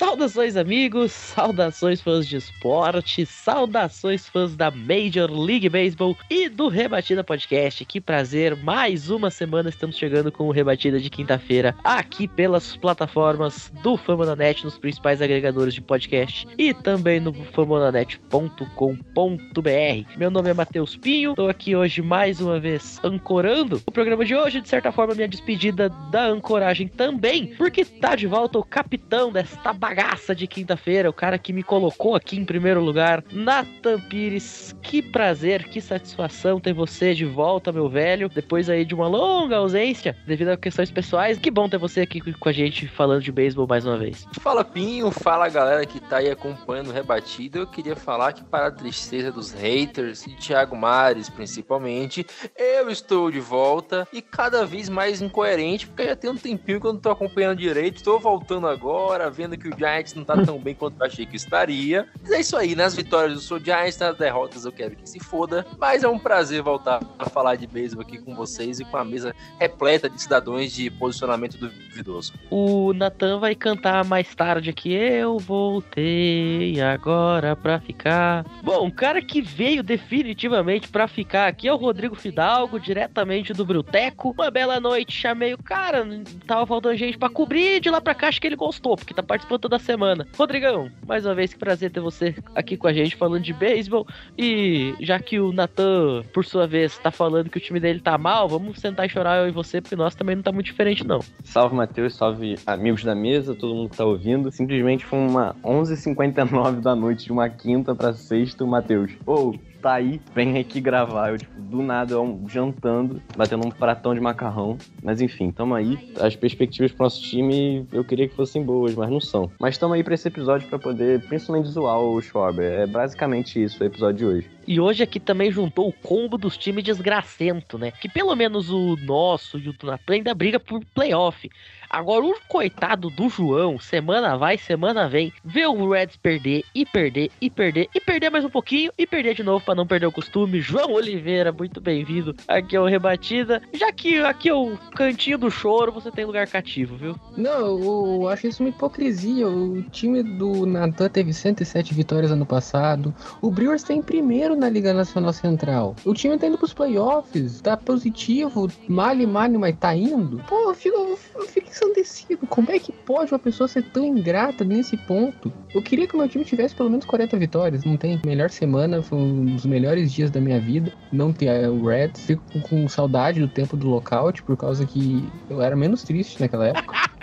Saudações, amigos, saudações fãs de esporte, saudações fãs da Major League Baseball e do Rebatida Podcast. Que prazer, mais uma semana estamos chegando com o Rebatida de quinta-feira aqui pelas plataformas do Famonanet, nos principais agregadores de podcast e também no famonanet.com.br. Meu nome é Matheus Pinho, estou aqui hoje mais uma vez ancorando o programa de hoje, de certa forma minha despedida da ancoragem também, porque tá de volta o capitão desta bagaça de quinta-feira, o cara que me colocou aqui em primeiro lugar, Nathan Pires. Que prazer, que satisfação ter você de volta, meu velho, depois aí de uma longa ausência devido a questões pessoais. Que bom ter você aqui com a gente falando de beisebol mais uma vez. Fala Pinho, fala galera que tá aí acompanhando o rebatido. Eu queria falar que, para a tristeza dos haters e Thiago Mares principalmente, eu estou de volta e cada vez mais incoerente, porque já tem um tempinho que eu não tô acompanhando direito. Estou voltando agora, vendo que o Giants não tá tão bem quanto eu achei que estaria. Mas é isso aí, nas vitórias eu sou Giants, nas derrotas eu quero que se foda. Mas é um prazer voltar a falar de beisebol aqui com vocês e com a mesa repleta de cidadãos de posicionamento duvidoso. O Nathan vai cantar mais tarde aqui. Eu voltei agora pra ficar. Bom, um cara que veio definitivamente pra ficar aqui é o Rodrigo Fidalgo, diretamente do Bruteco. Uma bela noite, chamei o cara, tava faltando gente pra cobrir, de lá pra cá acho que ele gostou, porque tá participando toda semana. Rodrigão, mais uma vez que prazer ter você aqui com a gente falando de beisebol. E já que o Nathan, por sua vez, tá falando que o time dele tá mal, vamos sentar e chorar eu e você, porque nós também não tá muito diferente não. Salve Matheus, salve amigos da mesa, todo mundo que tá ouvindo. Simplesmente foi uma 11h59 da noite de uma quinta pra sexta, Matheus. Ô, tá aí, vem aqui gravar. Eu, tipo, do nada, eu jantando, batendo um pratão de macarrão. Mas enfim, tamo aí. As perspectivas pro nosso time eu queria que fossem boas, mas não são. Mas tamo aí pra esse episódio pra poder, principalmente, zoar o Schwarber. É basicamente isso o episódio de hoje. E hoje aqui também juntou o combo dos times desgracento, né? Que pelo menos o nosso e o do Natan ainda briga por playoff. Agora o coitado do João, semana vai, semana vem, vê o Reds perder e perder e perder e perder mais um pouquinho e perder de novo para não perder o costume. João Oliveira, muito bem-vindo. Aqui é o Rebatida. Já que aqui é o cantinho do choro, você tem lugar cativo, viu? Não, eu acho isso uma hipocrisia. O time do Natan teve 107 vitórias ano passado. O Brewers tá em primeiro na Liga Nacional Central. O time tá indo pros playoffs. Tá positivo. Male, male, mas tá indo. Pô, eu fico, eu fico ensandecido. Como é que pode uma pessoa ser tão ingrata nesse ponto? Eu queria que o meu time tivesse pelo menos 40 vitórias. Não tem. Melhor semana, foi um dos melhores dias da minha vida. Não ter o Reds. Fico com, com saudade do tempo do lockout, por causa que eu era menos triste naquela época.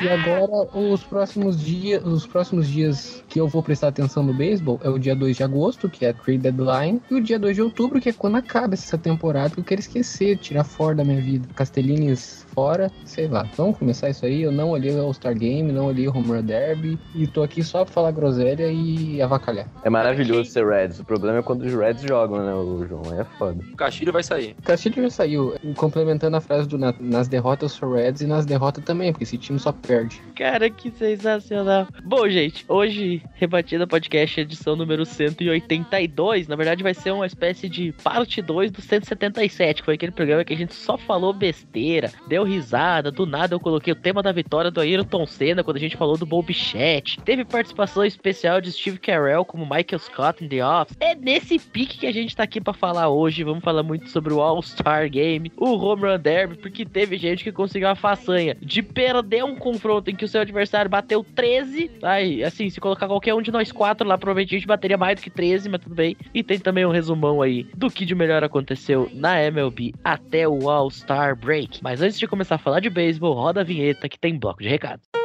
E agora, os próximos dias, os próximos dias que eu vou prestar atenção no beisebol é o dia 2 de agosto, que é a trade deadline, e o dia 2 de outubro, que é quando acaba essa temporada, que eu quero esquecer, tirar fora da minha vida. Castellines fora, sei lá. Vamos começar isso aí. Eu não olhei o All-Star Game, não olhei o Home Run Derby, e tô aqui só pra falar groselha e avacalhar. É maravilhoso ser Reds. O problema é quando os Reds jogam, né, o João? Aí É foda. O Castilho vai sair. Castilho já saiu, complementando a frase do Na- nas derrotas eu sou Reds e nas derrotas também, porque esse time só perde. Cara, que sensacional. Bom, gente, hoje, Rebatida Podcast, edição número 182. Na verdade, vai ser uma espécie de parte 2 do 177, que foi aquele programa que a gente só falou besteira, deu risada. Do nada eu coloquei o tema da vitória do Ayrton Senna quando a gente falou do Bob Bichette. Teve participação especial de Steve Carell como Michael Scott in The Office. É nesse pique que a gente tá aqui pra falar hoje. Vamos falar muito sobre o All-Star Game, o Home Run Derby, porque teve gente que conseguiu a façanha de perder um confronto em que o seu adversário bateu 13. Aí, assim, se colocar qualquer um de nós quatro lá, provavelmente a gente bateria mais do que 13, mas tudo bem. E tem também um resumão aí do que de melhor aconteceu na MLB até o All-Star Break. Mas antes de começar a falar de beisebol, roda a vinheta que tem bloco de recados.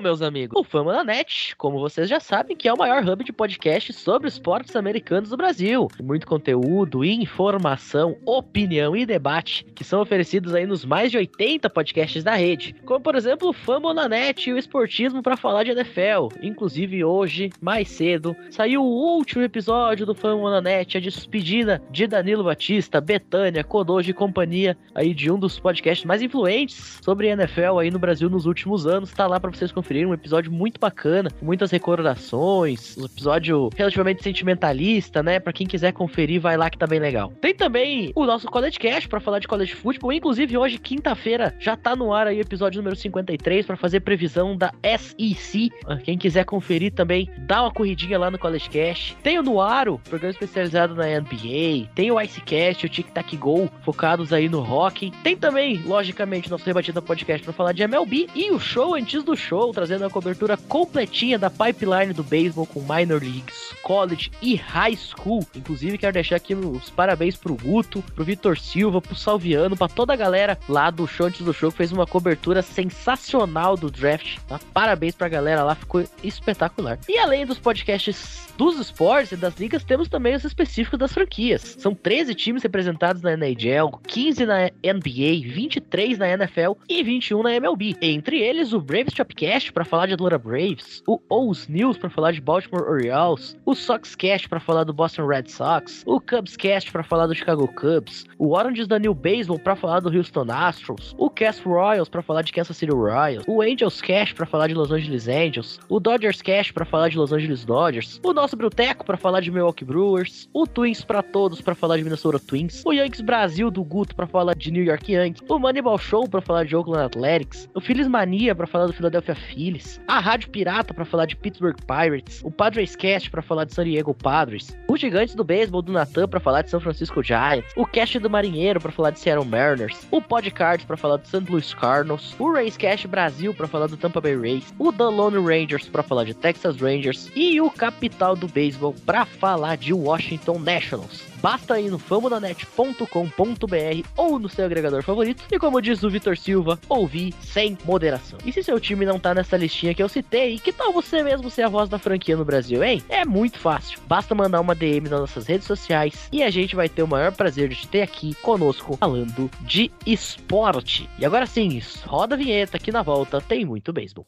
Bom, meus amigos, o Fama da Net, como vocês já sabem, que é o maior hub de podcast sobre esportes americanos do Brasil. Muito conteúdo, informação, opinião e debate que são oferecidos aí nos mais de 80 podcasts da rede. Como, por exemplo, o Fama na Net e o Esportismo para falar de NFL. Inclusive, hoje, mais cedo, saiu o último episódio do Fama na Net, a despedida de Danilo Batista, Betânia, Kodoji e companhia aí de um dos podcasts mais influentes sobre NFL aí no Brasil nos últimos anos. Tá lá para vocês conferirem um episódio muito bacana, muitas recordações, um episódio relativamente sentimentalista, né? Para quem quiser conferir, vai lá que tá bem legal. Tem também o nosso College Cast para falar de college football, inclusive hoje, quinta-feira, já tá no ar aí o episódio número 53 para fazer previsão da SEC. Quem quiser conferir também, dá uma corridinha lá no College Cast. Tem o Nuaro, programa especializado na NBA, tem o Icecast, o Tic Tac Go, focados aí no hockey. Tem também, logicamente, nosso Rebatida Podcast para falar de MLB e o show antes do show, trazendo a cobertura completinha da pipeline do beisebol com minor leagues, college e high school. Inclusive, quero deixar aqui os parabéns pro Guto, pro Vitor Silva, pro Salviano, pra toda a galera lá do show antes do show, que fez uma cobertura sensacional do draft. Tá? Parabéns pra galera lá, ficou espetacular. E além dos podcasts dos esportes e das ligas, temos também os específicos das franquias. São 13 times representados na NHL, 15 na NBA, 23 na NFL e 21 na MLB. Entre eles, o Braves Chopcast para falar de Atlanta Braves, o O's News para falar de Baltimore Orioles, o Soxcast para falar do Boston Red Sox, o Cubscast para falar do Chicago Cubs, o Orange da New Baseball para falar do Houston Astros, o Cast Royals para falar de Kansas City Royals, o Angels Cast para falar de Los Angeles Angels, o Dodgers Cast para falar de Los Angeles Dodgers, o nosso Bruteco para falar de Milwaukee Brewers, o Twins para todos para falar de Minnesota Twins, o Yankees Brasil do Guto para falar de New York Yankees, o Moneyball Show para falar de Oakland Athletics, o Phillies Mania para falar do Philadelphia Phillies, a Rádio Pirata para falar de Pittsburgh Pirates, o Padres Cast para falar de San Diego Padres, o Gigantes do Beisebol do Natan para falar de São Francisco Giants, o Cast do Marinheiro para falar de Seattle Mariners, o Podcards para falar do St. Louis Cardinals, o Racecast Brasil para falar do Tampa Bay Rays, o The Lone Rangers para falar de Texas Rangers e o Capital do Beisebol para falar de Washington Nationals. Basta ir no famonanet.com.br ou no seu agregador favorito e, como diz o Vitor Silva, ouvir sem moderação. E se seu time não tá nessa listinha que eu citei, que tal você mesmo ser a voz da franquia no Brasil, hein? É muito fácil. Basta mandar uma DM nas nossas redes sociais e a gente vai ter o maior prazer de te ter aqui conosco falando de esporte. E agora sim, roda a vinheta aqui na volta, tem muito beisebol.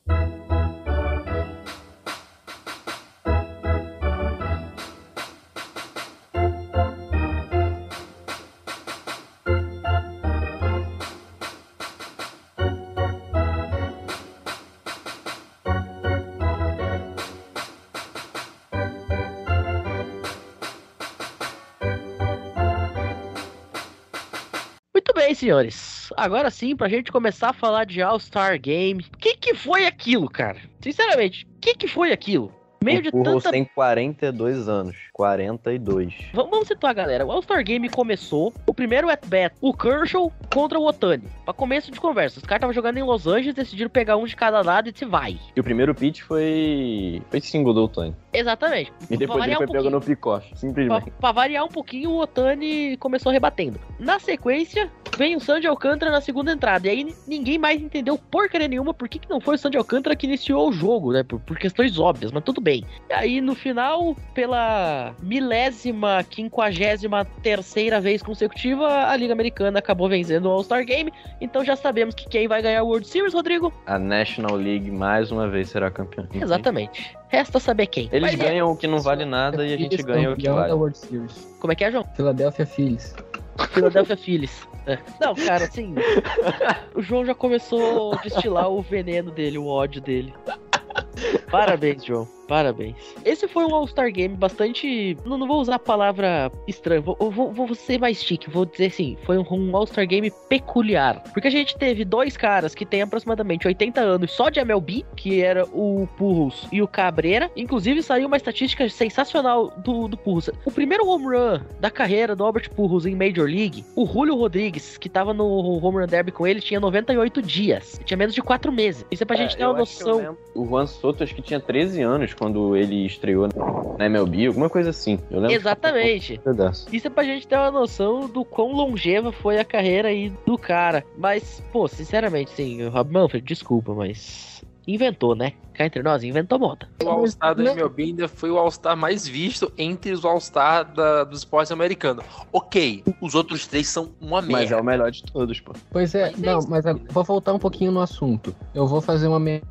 Bem, senhores. Agora sim, pra gente começar a falar de All-Star Game. O que, que foi aquilo, cara? Sinceramente, o que, que foi aquilo? Meio de o Pujols tanta tem 42 anos. 42. Vamos, vamos situar, galera. O All-Star Game começou. O primeiro at-bat, o Kershaw contra o Otani. Pra começo de conversa. Os caras estavam jogando em Los Angeles, decidiram pegar um de cada lado e se vai. E o primeiro pitch foi. Foi single do Otani. Exatamente. E depois ele foi pegando no picoche. Pra, Simplesmente. pra variar um pouquinho, o Otani começou rebatendo. Na sequência, vem o Sandy Alcântara na segunda entrada. E aí ni- ninguém mais entendeu porcaria nenhuma por que, que não foi o Sandy Alcântara que iniciou o jogo, né? Por, por questões óbvias, mas tudo bem. E aí, no final, pela milésima, quinquagésima terceira vez consecutiva, a Liga Americana acabou vencendo o All-Star Game. Então já sabemos que quem vai ganhar o World Series, Rodrigo? A National League mais uma vez será campeã. Exatamente. Resta saber quem. Eles Mas é- ganham o que não vale nada e a gente ganha o que campeão da vale. World Series. Como é que é, João? Philadelphia Phillies. Philadelphia Phillies. É. Não, cara, assim. o João já começou a destilar o veneno dele, o ódio dele. Parabéns, João. Parabéns. Esse foi um All-Star Game bastante. Não, não vou usar a palavra estranha, vou, vou, vou ser mais chique. Vou dizer assim: foi um, um All-Star Game peculiar. Porque a gente teve dois caras que têm aproximadamente 80 anos só de MLB, que era o Purros e o Cabreira. Inclusive, saiu uma estatística sensacional do, do Purros. O primeiro home run da carreira do Albert Purros em Major League, o Julio Rodrigues, que tava no home run derby com ele, tinha 98 dias. Tinha menos de 4 meses. Isso é pra gente ter uma noção. O Juan Soto acho que tinha 13 anos quando ele estreou na MLB, alguma coisa assim. Eu lembro. Exatamente. Um. Isso é pra gente ter uma noção do quão longeva foi a carreira aí do cara. Mas, pô, sinceramente, sim, Rob Manfred, desculpa, mas. Inventou, né? Cá entre nós, inventou moda. O All-Star da MLB ainda foi o All-Star mais visto entre os All-Star dos esportes americanos. Ok, os outros três são uma merda. Mas é o melhor de todos, pô. Pois é, Mas é não, isso, mas né? vou voltar um pouquinho no assunto. Eu vou fazer uma meia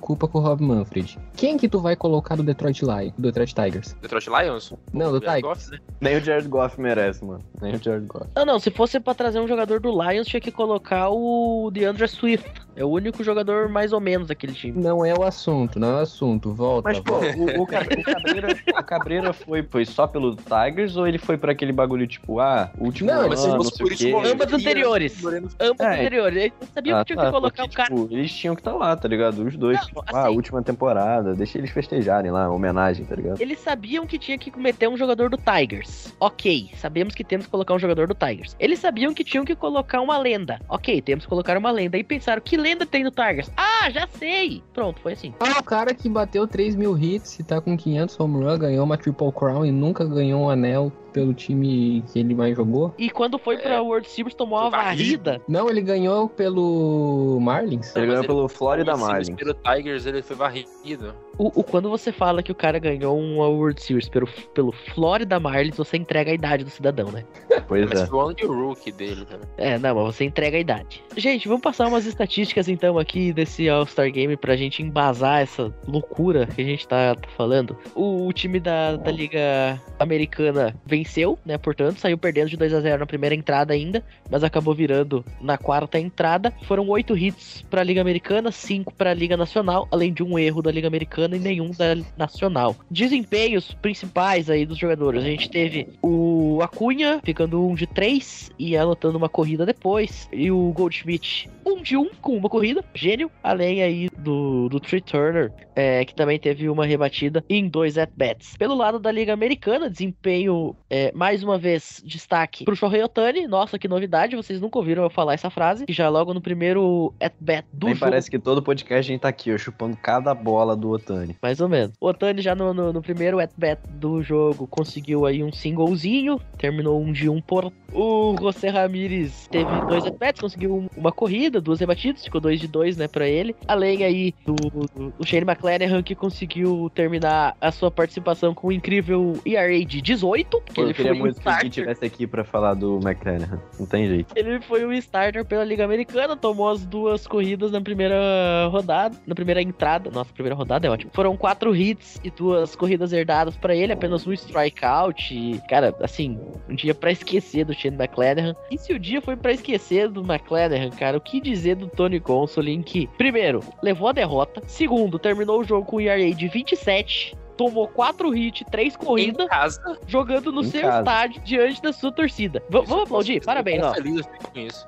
culpa com o Rob Manfred. Quem que tu vai colocar do Detroit Lions, do Detroit Tigers? Detroit Lions? Não, do Tigers. Goff, né? Nem o Jared Goff merece, mano. Nem o Jared Goff. Não, não, se fosse pra trazer um jogador do Lions, tinha que colocar o DeAndre Swift. É o único jogador mais ou menos daquele time. Não é o assunto, não é o assunto. Volta. Mas, pô, o, o, Cab- o Cabreira, o Cabreira foi, foi só pelo Tigers ou ele foi pra aquele bagulho tipo, ah, último Não, ano, mas se não fosse sei por o isso, Ambas anteriores. Ambos É. anteriores. Eles sabiam Ah, que tinha tá, que colocar porque, o cara. tipo, eles tinham que estar lá, tá ligado? Os dois. Não, tipo, assim- ah, última temporada. Deixa eles festejarem lá, homenagem, tá ligado? Eles sabiam que tinha que meter um jogador do Tigers. Ok, sabemos que temos que colocar um jogador do Tigers. Eles sabiam que tinham que colocar uma lenda. Ok, temos que colocar uma lenda. E pensaram, que lenda tem no Tigers? Ah, já sei! Pronto, foi assim. Ah, o cara que bateu 3 mil hits e tá com 500 home run, ganhou uma Triple Crown e nunca ganhou um anel pelo time que ele mais jogou. E quando foi pra World Series, tomou uma varrida. Não, ele ganhou pelo Marlins. Ele mas ganhou ele- pelo Florida mas Marlins. Pelo Tigers ele foi varrido. O, o- quando você fala que o cara ganhou uma World Series pelo, pelo Florida Marlins, você entrega a idade do cidadão, né? Pois Mas é. foi o ano de rookie dele também. É, não, mas você entrega a idade. Gente, vamos passar umas estatísticas então aqui desse All-Star Game pra gente embasar essa loucura que a gente tá, tá falando. O, o time da, da Liga Americana venceu, né? Portanto, saiu perdendo de 2 a 0 na primeira entrada ainda, mas acabou virando na quarta entrada. Foram oito hits pra Liga Americana, cinco pra Liga Nacional, além de um erro da Liga Americana e nenhum da Nacional. Desempenhos principais aí dos jogadores. A gente teve o Acunha ficando um de três e anotando uma corrida depois. E o Goldschmidt, um de um com uma corrida. Gênio. Além aí do, do Trey Turner, é, que também teve uma rebatida em dois at-bats. Pelo lado da Liga Americana, desempenho, é, mais uma vez, destaque pro Shohei Otani. Nossa, que novidade, vocês nunca ouviram eu falar essa frase. Que já logo no primeiro at-bat do Nem jogo. parece que todo podcast a gente tá aqui, ó, chupando cada bola do Otani. Mais ou menos. O Otani já no, no, no primeiro at-bat do jogo conseguiu aí um singlezinho, terminou um de um por. O José Ramírez teve dois at-bats, conseguiu um- uma corrida, duas rebatidas, ficou dois de dois, né, pra ele. Além aí do, do, do Shane McClanahan, que conseguiu terminar a sua participação com um incrível ERA de 18, que Pô, ele foi um muito que o starter. tivesse aqui pra falar do McLaren. Não tem jeito. Ele foi o starter pela Liga Americana, tomou as duas corridas na primeira rodada, na primeira entrada. Nossa, primeira rodada é ótimo. Foram quatro hits e duas corridas herdadas pra ele, apenas um strikeout. E, cara, assim, um dia pra esquecer do Shane McClanahan. E se o dia foi pra esquecer do McClanahan, cara, o que dizer do Tony Gonsolin que, primeiro, levou a derrota, segundo, terminou o jogo com um ERA de 27. Tomou quatro hits, três corridas, Em casa. jogando no Em seu casa. estádio diante da sua torcida. V- vamos aplaudir? Parabéns, ó. Feliz com isso.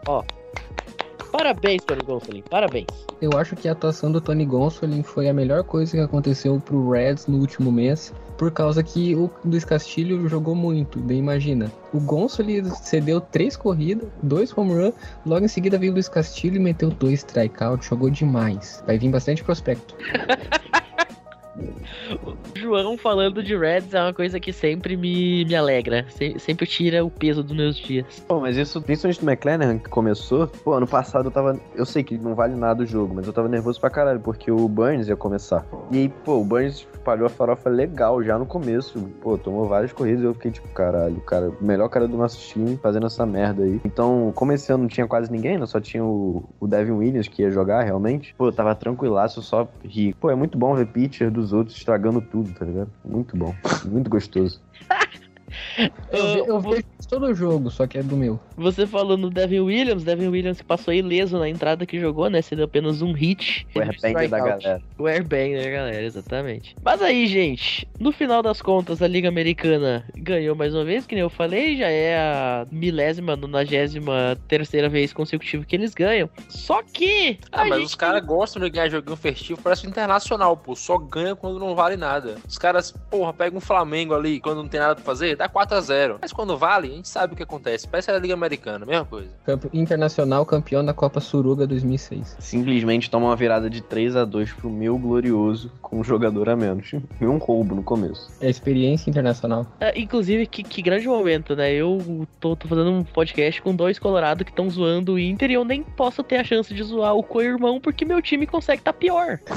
Parabéns, Tony Gonsolin. Parabéns. Eu acho que a atuação do Tony Gonsolin foi a melhor coisa que aconteceu pro Reds no último mês, por causa que o Luiz Castilho jogou muito. Bem, imagina. O Gonsolin cedeu três corridas, dois home run, logo em seguida veio o Luiz Castilho e meteu dois strikeouts, jogou demais. Vai vir bastante prospecto. João falando de Reds é uma coisa que sempre me, me alegra. Se- sempre tira o peso dos meus dias. Pô, mas isso, principalmente do McLaren que começou, pô, ano passado eu tava. Eu sei que não vale nada o jogo, mas eu tava nervoso pra caralho, porque o Burns ia começar. E aí, pô, o Burns espalhou a farofa legal já no começo. Pô, tomou várias corridas e eu fiquei tipo, caralho, cara, o melhor cara do nosso time fazendo essa merda aí. Então, como esse ano não tinha quase ninguém, né? Só tinha o, o Devin Williams que ia jogar realmente. Pô, eu tava tranquilaço, só ri. Pô, é muito bom ver pitcher dos outros estragando tudo, tá ligado? Muito bom. Muito gostoso. Eu, eu Ah, vejo todo o jogo, só que é do meu. Você falou no Devin Williams, Devin Williams que passou ileso na entrada que jogou, né? Cedeu apenas um hit. O airbender da galera. O airbender, galera, exatamente. Mas aí, gente, no final das contas, a Liga Americana ganhou mais uma vez, que nem eu falei, já é a milésima, nonagésima terceira vez consecutiva que eles ganham. Só que. Ah, a mas gente os caras gostam de ganhar joguinho festivo, parece internacional, pô. Só ganha quando não vale nada. Os caras, porra, pega um Flamengo ali quando não tem nada pra fazer, dá 4 4x0. Mas quando vale, a gente sabe o que acontece. Parece a Liga Americana, mesma coisa. Campe- Internacional campeão da Copa Suruga 2006. Simplesmente toma uma virada de 3 a 2 pro meu glorioso com um jogador a menos. E um roubo no começo. É experiência internacional. É, inclusive, que, que grande momento, né? Eu tô, tô fazendo um podcast com dois colorados que estão zoando o Inter e eu nem posso ter a chance de zoar o co-irmão porque meu time consegue tá pior.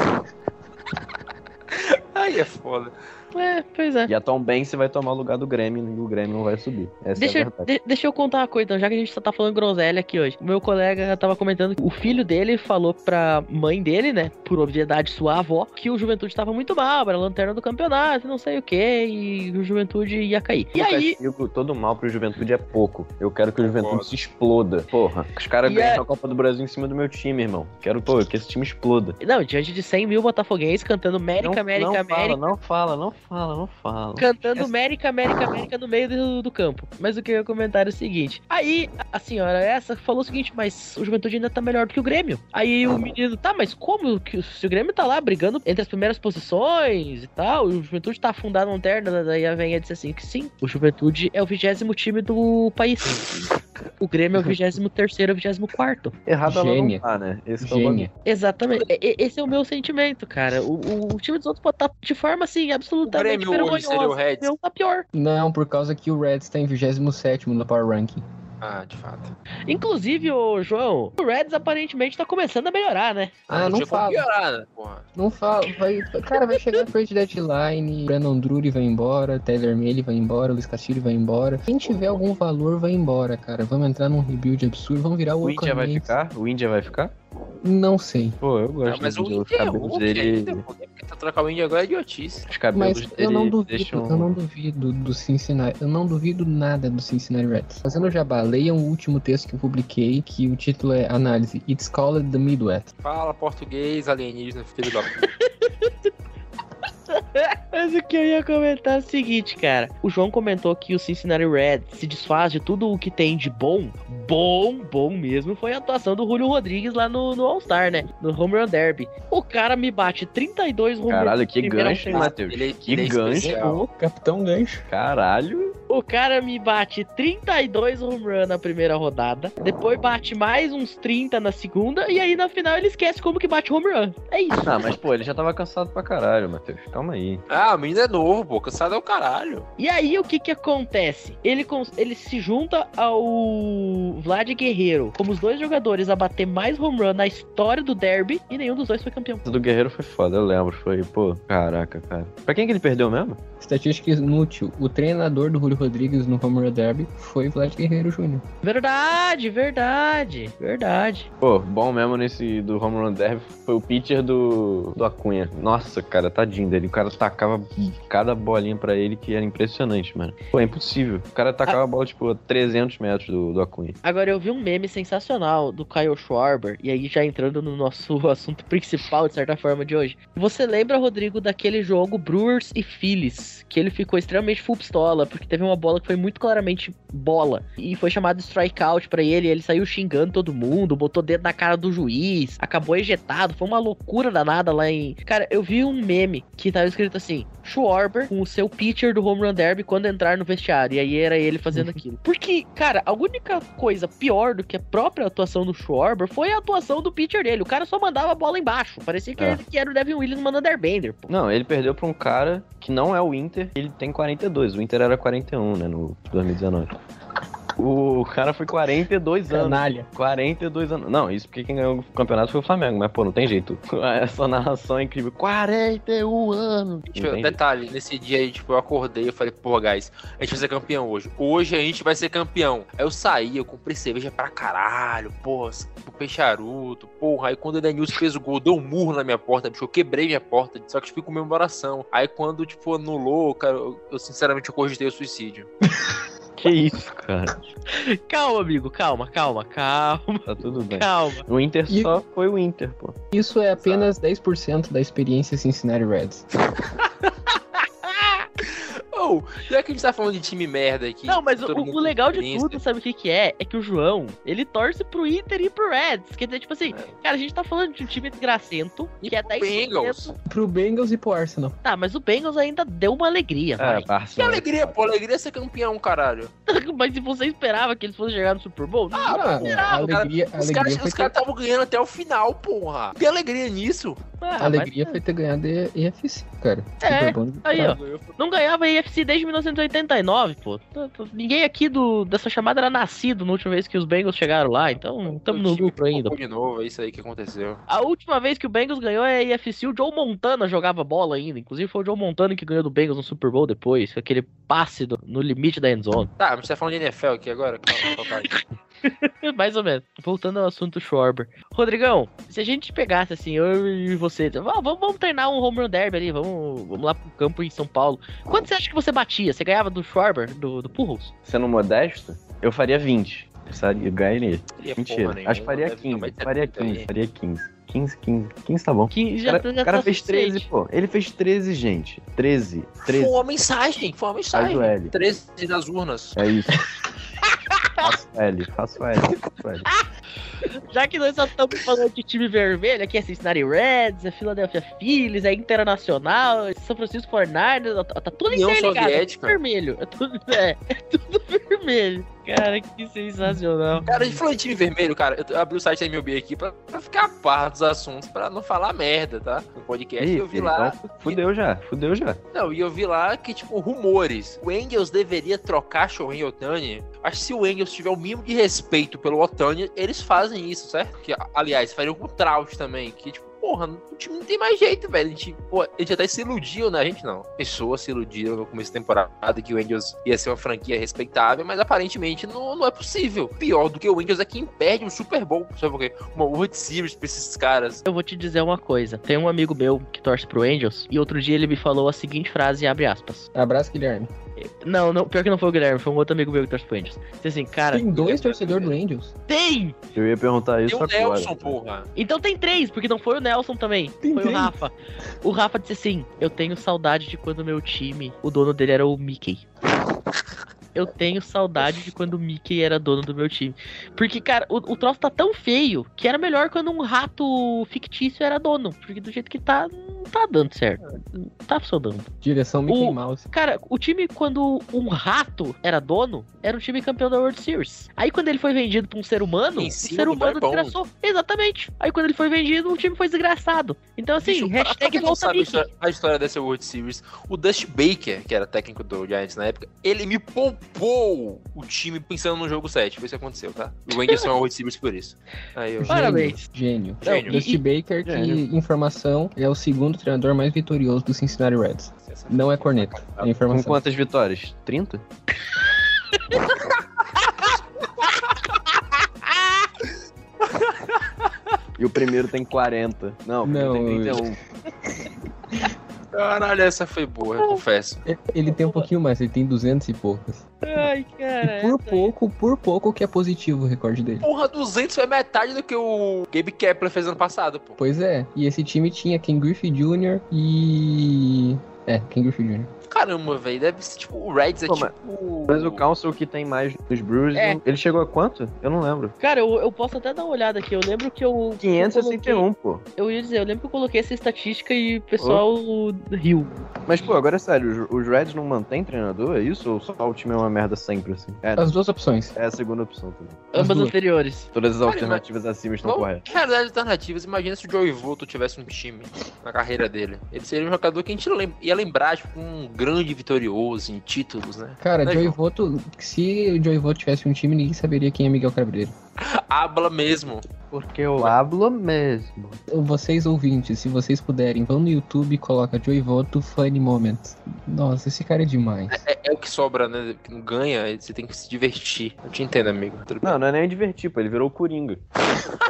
Aí é foda. É, pois é. E a Tom Bense vai tomar o lugar do Grêmio e o Grêmio não vai subir. Essa Deixa, é a eu- verdade. de- deixa eu contar uma coisa, então, já que a gente só tá falando groselha aqui hoje. O meu colega tava comentando que o filho dele falou pra mãe dele, né, por obviedade sua avó, que o Juventude tava muito mal, era a lanterna do campeonato, não sei o que, e o Juventude ia cair. E O aí, castigo, todo mal pro Juventude é pouco. Eu quero que o Juventude se exploda. Porra, os caras ganham é- a Copa do Brasil em cima do meu time, irmão. Quero, pô, que esse time exploda. não, diante de 100 mil botafoguenses cantando América, não, América, não América. Fala, não fala, não fala, não fala. Cantando Essa- América, América, América no meio do, do campo. Mas o que eu ia comentar é o seguinte. Aí, a senhora essa falou o seguinte, mas o Juventude ainda tá melhor do que o Grêmio. Aí o menino, tá, mas como que se o Grêmio tá lá brigando entre as primeiras posições e tal, e o Juventude tá afundado na lanterna, daí a venha disse assim que sim, o Juventude é o vigésimo time do país. O Grêmio é o vigésimo terceiro, vigésimo quarto. Errado ela Gênia. não tá, né? Esse é o Gênia. Exatamente. E- e- Esse é o meu sentimento, cara. O, o- o time dos outros pode estar de forma, assim, absolutamente O Grêmio hoje seria o. Reds. meu tá pior. Não, por causa que o Reds tá em 27 no Power Ranking. Ah, de fato. Inclusive, ô João, o Reds aparentemente tá começando a melhorar, né? Ah, não como fala. piorar, né, porra. Não fala. Vai, cara, vai chegar trade deadline. Brandon Drury vai embora. Tyler Mealy vai embora. Luiz Castilho vai embora. Quem tiver algum valor vai embora, cara. Vamos entrar num rebuild absurdo. Vamos virar o O Índia vai ficar? O Índia vai ficar? Não sei. Pô, eu Ah, gosto mas do Inter é cabelos Hulk dele. Porque tá trocar o Indy agora é idiotice. Os cabelos Mas dele eu não duvido, deixam. eu não duvido do Cincinnati. Eu não duvido nada do Cincinnati Reds. Fazendo jabá, leiam o último texto que eu publiquei, que o título é Análise. It's called the Midwest. Fala português, alienígena, filho da... Mas o que eu ia comentar é o seguinte, cara. O João comentou que o Cincinnati Reds se desfaz de tudo o que tem de bom. Bom, bom mesmo, foi a atuação do Julio Rodrigues lá no, no All-Star, né? No Home Run Derby. O cara me bate 32 home Caralho, que na primeira gancho, hein. Matheus? Ele- Que ele é gancho. Ô, Capitão Gancho. Caralho. O cara me bate 32 home run na primeira rodada. Depois bate mais uns 30 na segunda. E aí na final ele esquece como que bate home run. É isso. Ah, mas pô, ele já tava cansado pra caralho, Matheus. Calma aí. Ah, o menino é novo, pô. Cansado é o caralho. E aí o que que acontece? Ele, ele se junta ao Vlad Guerreiro como os dois jogadores a bater mais home run na história do derby e nenhum dos dois foi campeão. Do Guerreiro foi foda, eu lembro. Foi, pô, caraca, cara. Pra quem que ele perdeu mesmo? Estatística inútil. O treinador do Julio Rodrigues no Home Run Derby foi Vlad Guerreiro Jr. Verdade, verdade, verdade. Pô, bom mesmo nesse do Home Run Derby foi o pitcher do, do Acunha. Nossa, cara, tadinho dele. O cara tacava cada bolinha pra ele que era impressionante, mano. Pô, é impossível. O cara tacava a bola, tipo, a 300 metros do, do Acunha. Agora eu vi um meme sensacional do Kyle Schwarber, e aí já entrando no nosso assunto principal, de certa forma, de hoje. Você lembra, Rodrigo, daquele jogo Brewers e Phillies, que ele ficou extremamente full pistola, porque teve uma bola que foi muito claramente bola, e foi chamado strikeout pra ele, e ele saiu xingando todo mundo, botou dedo na cara do juiz, acabou ejetado, foi uma loucura danada lá em... Cara, eu vi um meme que tava escrito assim, Schwarber com o seu pitcher do Home Run Derby quando entrar no vestiário, e aí era ele fazendo aquilo. Porque, cara, a única coisa pior do que a própria atuação do Schwarber foi a atuação do pitcher dele, o cara só mandava a bola embaixo, parecia que, É. ele- que era o Devin Williams mandando airbender, pô. Não, ele perdeu pra um cara que não é o Inter, ele tem 42. O Inter era 41, né, no 2019. O cara foi 42 anos. Canalha. 42 anos. Não, isso porque quem ganhou o campeonato foi o Flamengo, mas pô, não tem jeito. Essa narração é incrível. 41 anos. Eu- tem jeito. detalhe, nesse dia aí, tipo, eu acordei, eu falei, pô, guys, a gente vai ser campeão hoje. Hoje a gente vai ser campeão. Aí eu saí, eu comprei cerveja pra caralho, porra, comprei charuto, porra. Aí quando o Denilson fez o gol, deu um murro na minha porta, bicho, eu quebrei minha porta, só que fui com comemoração. Aí quando, tipo, anulou, cara, eu, eu, sinceramente eu cogitei o suicídio. Que isso, cara. Calma, amigo, calma, calma, calma, Tá tudo bem. calma. O Inter E- só foi o Inter, pô. Isso é apenas 10% da experiência Cincinnati Reds. Ô, já que a gente tá falando de time merda aqui. Não, mas o, o legal de tudo, sabe o que que é? É que o João, ele torce pro Inter e pro Reds. Quer dizer, tipo assim, cara, a gente tá falando de um time desgracento, E que é pro 10%. Bengals. Pro Bengals e pro Arsenal. Tá, mas o Bengals ainda deu uma alegria, É. Que alegria, pô. Alegria é ser campeão, caralho. mas se você esperava que eles fossem chegar no Super Bowl, não. Ah, será? a alegria, a Os alegria caras estavam ganhando até o final, porra. Tem alegria nisso. Ah, a mas- alegria foi ter ganhado a EFC, cara. É. Aí, ó. Não ganhava a EFC desde 1989, pô. Ninguém aqui do, dessa chamada era nascido na última vez que os Bengals chegaram lá, então estamos no lucro ainda. de novo, é isso aí que aconteceu. A última vez que o Bengals ganhou a EFC, o Joe Montana jogava bola ainda. Inclusive foi o Joe Montana que ganhou do Bengals no Super Bowl depois. Aquele passe do- no limite da endzone. Tá, mas você tá falando de NFL aqui agora? Calma, calma. Mais ou menos. Voltando ao assunto Schwarber. Rodrigão, se a gente pegasse assim, eu e você, "Ah, vamos, vamos treinar um home run derby ali, vamos, vamos lá pro campo em São Paulo. Quanto você acha que você batia? Você ganhava do Schwarber, do, do Pujols? Sendo modesto, eu faria 20. Sabe? Ganharia. Queria Mentira. porra Acho que faria nenhuma, deve 15. tomar Faria 70 aí. 15. Faria 15. 15, 15. 15 tá bom. Que O já, cara, já o cara tá fez 13, suficiente. pô. Ele fez 13, gente. 13. 13. Foi uma mensagem, foi uma mensagem. Faz o L. 13 das urnas. É isso. faço L, faço L, faço L. Já que nós só estamos falando de time vermelho, aqui é Cincinnati Reds, é Philadelphia Phillies, é Internacional, é São Francisco 49ers, tá, tá tudo União interligado, é tudo Soviética. vermelho. É tudo, é, é tudo vermelho. Cara, que sensacional. Cara, de time vermelho, cara. Eu abri o site da MLB aqui pra, pra ficar a par dos assuntos, pra não falar merda, tá? No podcast. Ih, eu vi filho, lá. então fudeu já, fudeu já. Não, e eu vi lá que, tipo, rumores. O Engels deveria trocar Shohei Otani. Acho que se o Engels tiver o mínimo de respeito pelo Otani, eles fazem isso, certo? Que, aliás, fariam com o Trout também. Que, tipo, porra, o time não tem mais jeito, velho. A gente, pô, a gente até se iludiu, né? A gente não. Pessoas se iludiram no começo da temporada que o Engels ia ser uma franquia respeitável, mas aparentemente não, não é possível. Pior do que o Engels é quem perde um Super Bowl. Sabe por quê? Uma World Series pra esses caras. Eu vou te dizer uma coisa. Tem um amigo meu que torce pro Angels, e outro dia ele me falou a seguinte frase, abre aspas. Abraço, Guilherme. Não, não, pior que não foi o Guilherme, foi um outro amigo meu que torce pro Angels. Disse assim, cara, Tem dois torcedores do Angels. tem! Eu ia perguntar Tem isso o agora. Nelson, porra. Então tem três, porque não foi o Nelson também. Tem foi três? o Rafa. O Rafa disse assim: Eu tenho saudade de quando meu time, o dono dele era o Mickey. Eu tenho saudade de quando o Mickey era dono do meu time. Porque, cara, o, o troço tá tão feio que era melhor quando um rato fictício era dono. Porque do jeito que tá, não tá dando certo. Não tá funcionando. Direção Mickey O- Mouse. Cara, o time, quando um rato era dono, era um time campeão da World Series. Aí quando ele foi vendido pra um ser humano, o cima ser humano desgraçou. Exatamente. Aí quando ele foi vendido, o time foi desgraçado. Então assim, Bicho, hashtag volta sabe a Mickey. história, a história dessa World Series, o Dust Baker, que era técnico do Giants na época, ele me poupou o time pensando no jogo 7. Foi isso que aconteceu, tá? O foi uma World Series por isso. Aí eu... Parabéns. Gênio. Gênio. Dusty Baker, que Gênio. informação, é o segundo treinador mais vitorioso do Cincinnati Reds. Não é corneta, é Com informação. quantas vitórias? 30? e o primeiro tem 40. Não, o primeiro Não, tem eu- 31. Caralho, essa foi boa, eu confesso. Ele tem um pouquinho mais, ele tem 200 e poucas. Ai, cara. E por pouco, por pouco que é positivo o recorde dele. Porra, 200 foi metade do que o Gabe Kepler fez ano passado, pô. Pois é, e esse time tinha Ken Griffey Jr. e... É, Ken Griffey Jr. Caramba, velho, deve ser tipo, o Reds é Pô, mas- tipo... Mas o Council que tem mais nos Brewers, É. ele chegou a quanto? Eu não lembro. Cara, eu, eu posso até dar uma olhada aqui. Eu lembro que eu. que eu 561, pô. Eu ia dizer, eu lembro que eu coloquei essa estatística e o pessoal riu. Mas, pô, agora é sério, os, os Reds não mantêm treinador, é isso? Ou só o time é uma merda sempre, assim? É, As duas opções. é a segunda opção também. As Ambas anteriores. Todas as Cara, alternativas acima estão Vamos, corretas. realidades alternativas, imagina se o Joey Volto tivesse um time na carreira dele. Ele seria um jogador que a gente lem- ia lembrar, tipo, um grande vitorioso em títulos, né? Cara, Né, Joey? Voto, se o Joey Voto tivesse um time, ninguém saberia quem é Miguel Cabreiro. Habla mesmo. Porque eu hablo mesmo. Vocês ouvintes, se vocês puderem, vão no YouTube e coloca Joey Voto Funny Moment. Nossa, esse cara é demais. É, é o que sobra, né? Que não ganha, você tem que se divertir. Eu te entendo, amigo. Não, não é nem divertir, pô, ele virou o Coringa.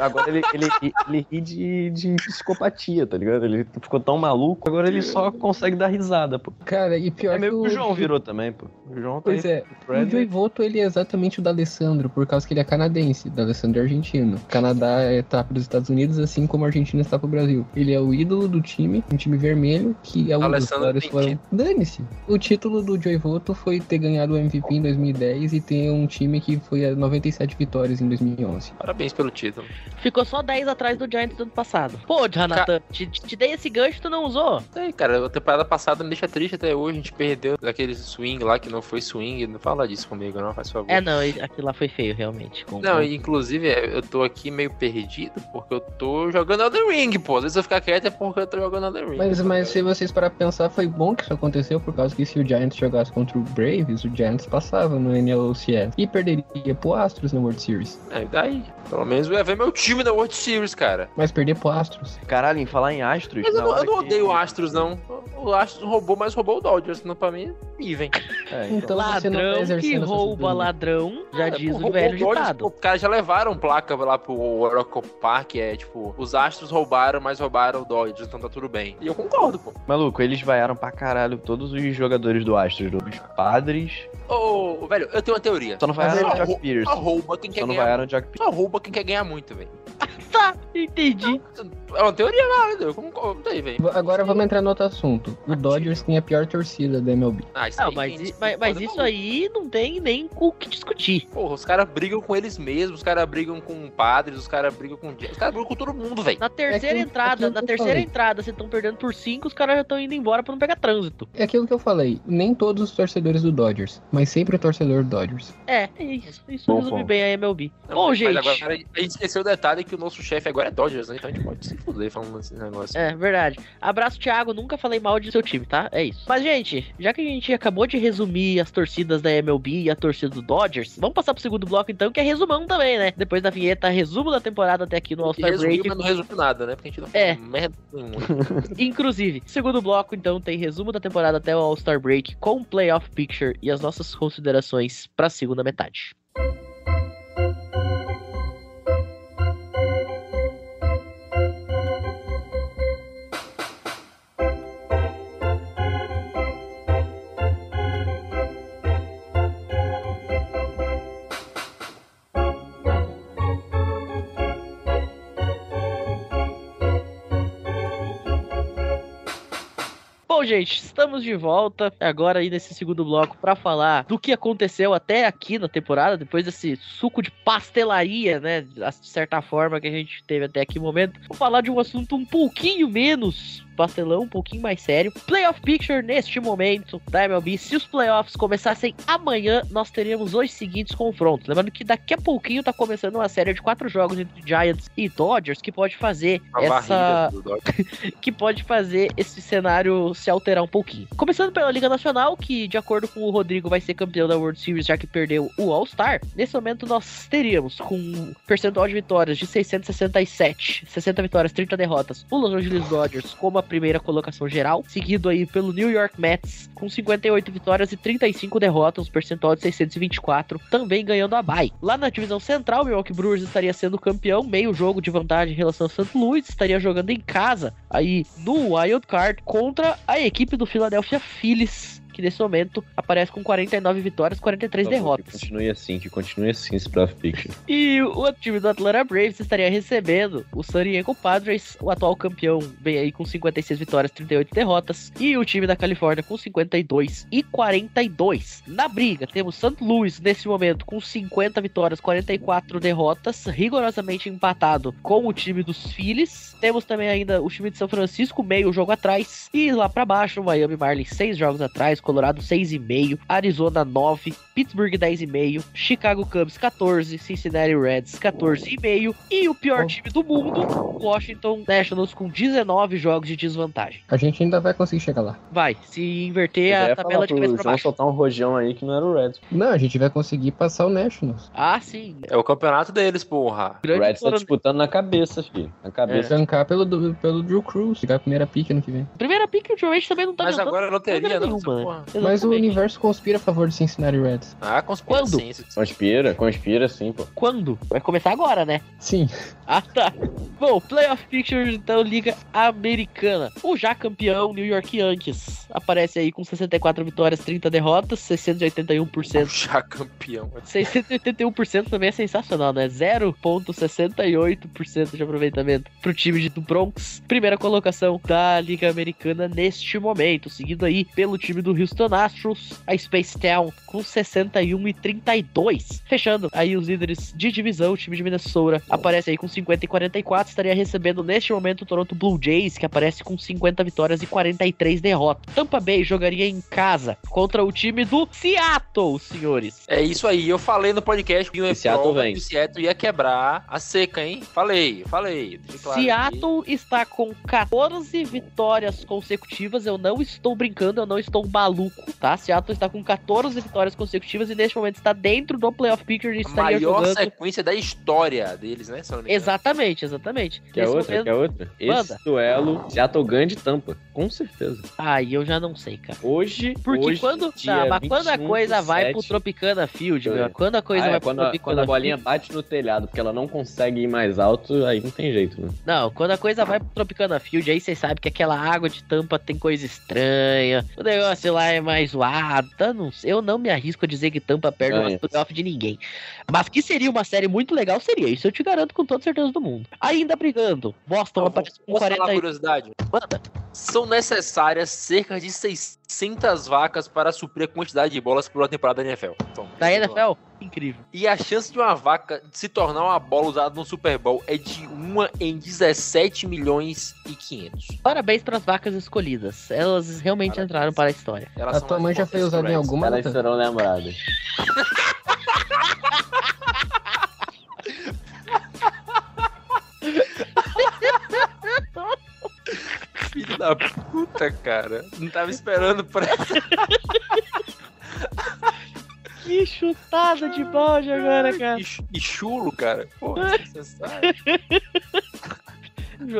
Agora ele, ele, ele ri de, de psicopatia, tá ligado? Ele ficou tão maluco, agora ele só consegue dar risada, pô. Cara, e pior É meio que que o João virou também, pô. O João tá Pois aí. é, o Joey Voto ele é exatamente o da Alessandro, por causa que ele é canadense, da Alessandro é argentino. Canadá a etapa dos Estados Unidos, assim como a Argentina está pro Brasil. Ele é o ídolo do time, um time vermelho, que é o Alessandro foram. Dane-se. O título do Voto foi ter ganhado o MVP em 2010 e ter um time que foi a 97 vitórias em 2011. Parabéns pelo título. Ficou só 10 atrás do Giants do ano passado. Pô, Jonathan, te, te dei esse gancho e tu não usou. Aí, cara, a temporada passada me deixa triste até hoje. A gente perdeu daquele swing lá que não foi swing. Não fala disso comigo, não, faz favor. É, não, aquilo lá foi feio, realmente. Com- Não, inclusive é, eu tô aqui meio perdido porque eu tô jogando Elden Ring, pô. Às vezes eu ficar quieto é porque eu tô jogando Elden Ring. Mas, mas se vocês parar pra pensar, foi bom que isso aconteceu, por causa que se o Giants jogasse contra o Braves, o Giants passava no NLCS e perderia pro Astros na World Series. É, e daí? Pelo menos eu ia ver meu time na World Series, cara. Mas perder pro Astros. Caralho, em falar em Astros. Mas eu não, eu não que- odeio o Astros, não. O Astros roubou, mas roubou o Dodgers. Não, pra mim, vivem. É, então. Então tá ladrão que rouba ladrão, já É, diz pô, o velho Dodgers, ditado. pô, Os caras já levaram placa lá pro Oracle Park, é tipo, os Astros roubaram, mas roubaram o Dodgers, então tá tudo bem. E eu concordo, pô. Maluco, eles vaiaram pra caralho todos os jogadores do Astros, os padres. Ô, velho, eu tenho uma teoria. Só não vaiaram o Jock rou- Pierce. Só rouba quem quer Só não ganhar. vaiaram o Jock Pierce. Só rouba quem quer ganhar muito, velho. Tá, entendi. É uma teoria válida, eu concordo aí, velho. Agora vamos entrar no outro assunto. O Dodgers tem a pior torcida da MLB. Ah, isso Não, aí, mas, discute mas, mas isso aí não tem nem com o que discutir. Porra, os caras brigam com eles mesmos, os caras brigam com padres, os caras brigam com. Os caras brigam com todo mundo, velho. Na terceira que- entrada, aquilo na terceira falei. entrada, vocês estão perdendo por 5, os caras já estão indo embora pra não pegar trânsito. É aquilo que eu falei, nem todos os torcedores do Dodgers, mas sempre o torcedor do Dodgers. É, é isso. Isso Bom resume ponto. bem a MLB. Não, Bom, mas gente. agora a gente esqueceu o detalhe que o nosso chefe agora é Dodgers, né? Então a gente pode se fuder falando esse negócio. É, verdade. Abraço, Thiago. Nunca falei mal de seu time, tá? É isso. Mas, gente, já que a gente acabou de resumir as torcidas da MLB e a torcida do Dodgers, vamos passar pro segundo bloco, então, que é resumão também, né? Depois da vinheta, resumo da temporada até aqui no All-Star resumiu, Break. mas não resumiu nada, né? Porque a gente não É. merda nenhuma. Inclusive, segundo bloco, então, tem resumo da temporada até o All-Star Break com o Playoff Picture e as nossas considerações pra segunda metade. Gente, estamos de volta agora aí nesse segundo bloco pra falar do que aconteceu até aqui na temporada, depois desse suco de pastelaria, né, de certa forma que a gente teve até aqui no momento. Vou falar de um assunto um pouquinho menos pastelão, um pouquinho mais sério. Playoff Picture neste momento da MLB. Se os playoffs começassem amanhã, nós teríamos os seguintes confrontos. Lembrando que daqui a pouquinho tá começando uma série de quatro jogos entre Giants e Dodgers que pode fazer A essa que pode fazer esse cenário se alterar um pouquinho. Começando pela Liga Nacional, que de acordo com o Rodrigo vai ser campeão da World Series já que perdeu o All-Star. Nesse momento nós teríamos com um percentual de vitórias de 667, 60 vitórias, 30 derrotas, o Los Angeles Dodgers como a primeira colocação geral, seguido aí pelo New York Mets com 58 vitórias e 35 derrotas, um percentual de 624, também ganhando a bye. Lá na divisão central, o Milwaukee Brewers estaria sendo campeão, meio jogo de vantagem em relação ao St. Louis, estaria jogando em casa aí no Wild Card contra a equipe do Philadelphia Phillies. Que nesse momento aparece com 49 vitórias, 43 Por favor, Que derrotas. continue assim, que continue assim esse picture. E o outro time do Atlanta Braves estaria recebendo o San Diego Padres, o atual campeão, bem aí com 56 vitórias, 38 derrotas, e o time da Califórnia com 52 e 42. Na briga, temos St. Louis nesse momento com 50 vitórias, 44 derrotas, rigorosamente empatado com o time dos Phillies. Temos também ainda o time de São Francisco, meio jogo atrás, e lá pra baixo, o Miami Marlins, 6 jogos atrás, Colorado 6,5, Arizona 9, Pittsburgh 10,5, Chicago Cubs 14, Cincinnati Reds 14,5 e o pior time do mundo, Washington Nationals com 19 jogos de desvantagem. A gente ainda vai conseguir chegar lá. Vai, se inverter a tabela de cabeça pra baixo. soltar um rojão aí que não era o Reds. Não, a gente vai conseguir passar o Nationals. Ah, sim. É o campeonato deles, porra. O Reds tá disputando na cabeça, filho. Na cabeça. Tancar pelo, pelo Drew Crews, pegar a primeira pick ano que vem. Primeira pick ultimamente também não tá Mas agora é loteria, não. essa nenhuma, né? Porra. Mas o Exatamente. universo conspira a favor do Cincinnati Reds. Ah, conspiração. Conspira, conspira sim, pô. Quando? Vai começar agora, né? Sim. Ah, tá. Bom, Playoff Pictures, então, Liga Americana. O já campeão New York Yankees aparece aí com 64 vitórias, 30 derrotas, 681%. Já campeão. 681% também é sensacional, né? 0,68% de aproveitamento pro time de do Bronx. Primeira colocação da Liga Americana neste momento, seguido aí pelo time do Houston Astros, a Space Town com 61 e 32. Fechando aí os líderes de divisão, o time de Minnesota aparece aí com 50 e 44, estaria recebendo neste momento o Toronto Blue Jays, que aparece com 50 vitórias e 43 derrotas. Tampa Bay jogaria em casa contra o time do Seattle, senhores. É isso aí, eu falei no podcast que o Seattle que o Seattle ia quebrar a seca, hein? Falei, falei. claro aqui. Seattle está com 14 vitórias consecutivas. Eu não estou brincando, eu não estou maluco, tá? Seattle está com 14 vitórias consecutivas e neste momento está dentro do Playoff Picture A maior jogando. sequência da história deles, né? Exatamente, exatamente. Quer Nesse outra? momento- Quer outra? Manda. Esse duelo, Seattle ganha de tampa. Com certeza. Aí eu já não sei, cara. Hoje. Porque hoje, quando, dia tá, mas quando a 21 coisa do vai pro 7, Tropicana Field, meu, É. quando a coisa Ah, é, vai pro quando, a, Tropicana quando a bolinha Field, bate no telhado, porque ela não consegue ir mais alto, aí não tem jeito, né? não, quando a coisa vai pro Tropicana Field, aí vocês sabem que aquela água de tampa tem coisa estranha, o negócio lá é mais zoado, tá? Não sei, eu não me arrisco a dizer que tampa perde uma playoff de ninguém. Mas que seria uma série muito legal, seria, isso eu te garanto com toda certeza do mundo. Ainda brigando, Boston aparece com posso falar 40 uma e... curiosidade? Manda. São necessárias cerca de 600 vacas para suprir a quantidade de bolas por uma temporada da NFL. Então, Da NFL? Incrível. E a chance de uma vaca se tornar uma bola usada no Super Bowl é de 1 em 17 milhões e 500. Parabéns pras vacas escolhidas. Elas realmente Parabéns. entraram para a história. Elas A são tua mãe já foi usada em alguma Elas serão da puta, cara. Não tava esperando essa. Que chutada de balde agora, cara. E chu- E chulo, cara. Pô, necessário.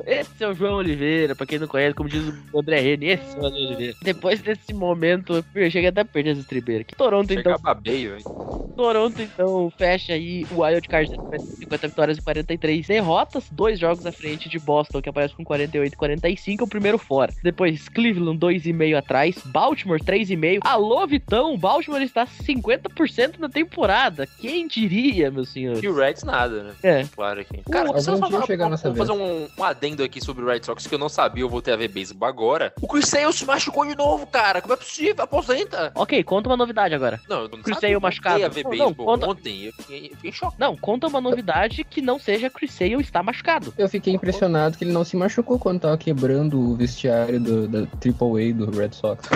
Esse é o João Oliveira, pra quem não conhece, como diz o André Rene, esse é o João Oliveira. Depois desse momento, eu cheguei até a perder as estribeiras. aqui. Toronto, então, Chega babeio, velho. Toronto, então, fecha aí o Wild Card com 50 vitórias e 43 derrotas. Dois jogos à frente de Boston, que aparece com 48 e 45, o primeiro fora. Depois, Cleveland, 2,5 atrás. Baltimore, 3,5. Alô, Vitão, Baltimore está 50% na temporada. Quem diria, meu senhor? E o Reds nada, né? É. Claro aqui. Cara, algum só dia falar- chegar nessa vou fazer um, um adendo aqui sobre o Red Sox que eu não sabia, eu voltei a ver beisebol agora. O Chris Sale se machucou de novo, cara. Como é possível? Aposenta. Ok, conta uma novidade agora. Não, eu não Chris sabia, Sale eu machucado. voltei a ver Não, beisebol conta- ontem. Eu fiquei, eu fiquei chocado. Não, conta uma novidade que não seja Chris Sale está machucado. Eu fiquei impressionado que ele não se machucou quando tava quebrando o vestiário do, da AAA do Red Sox.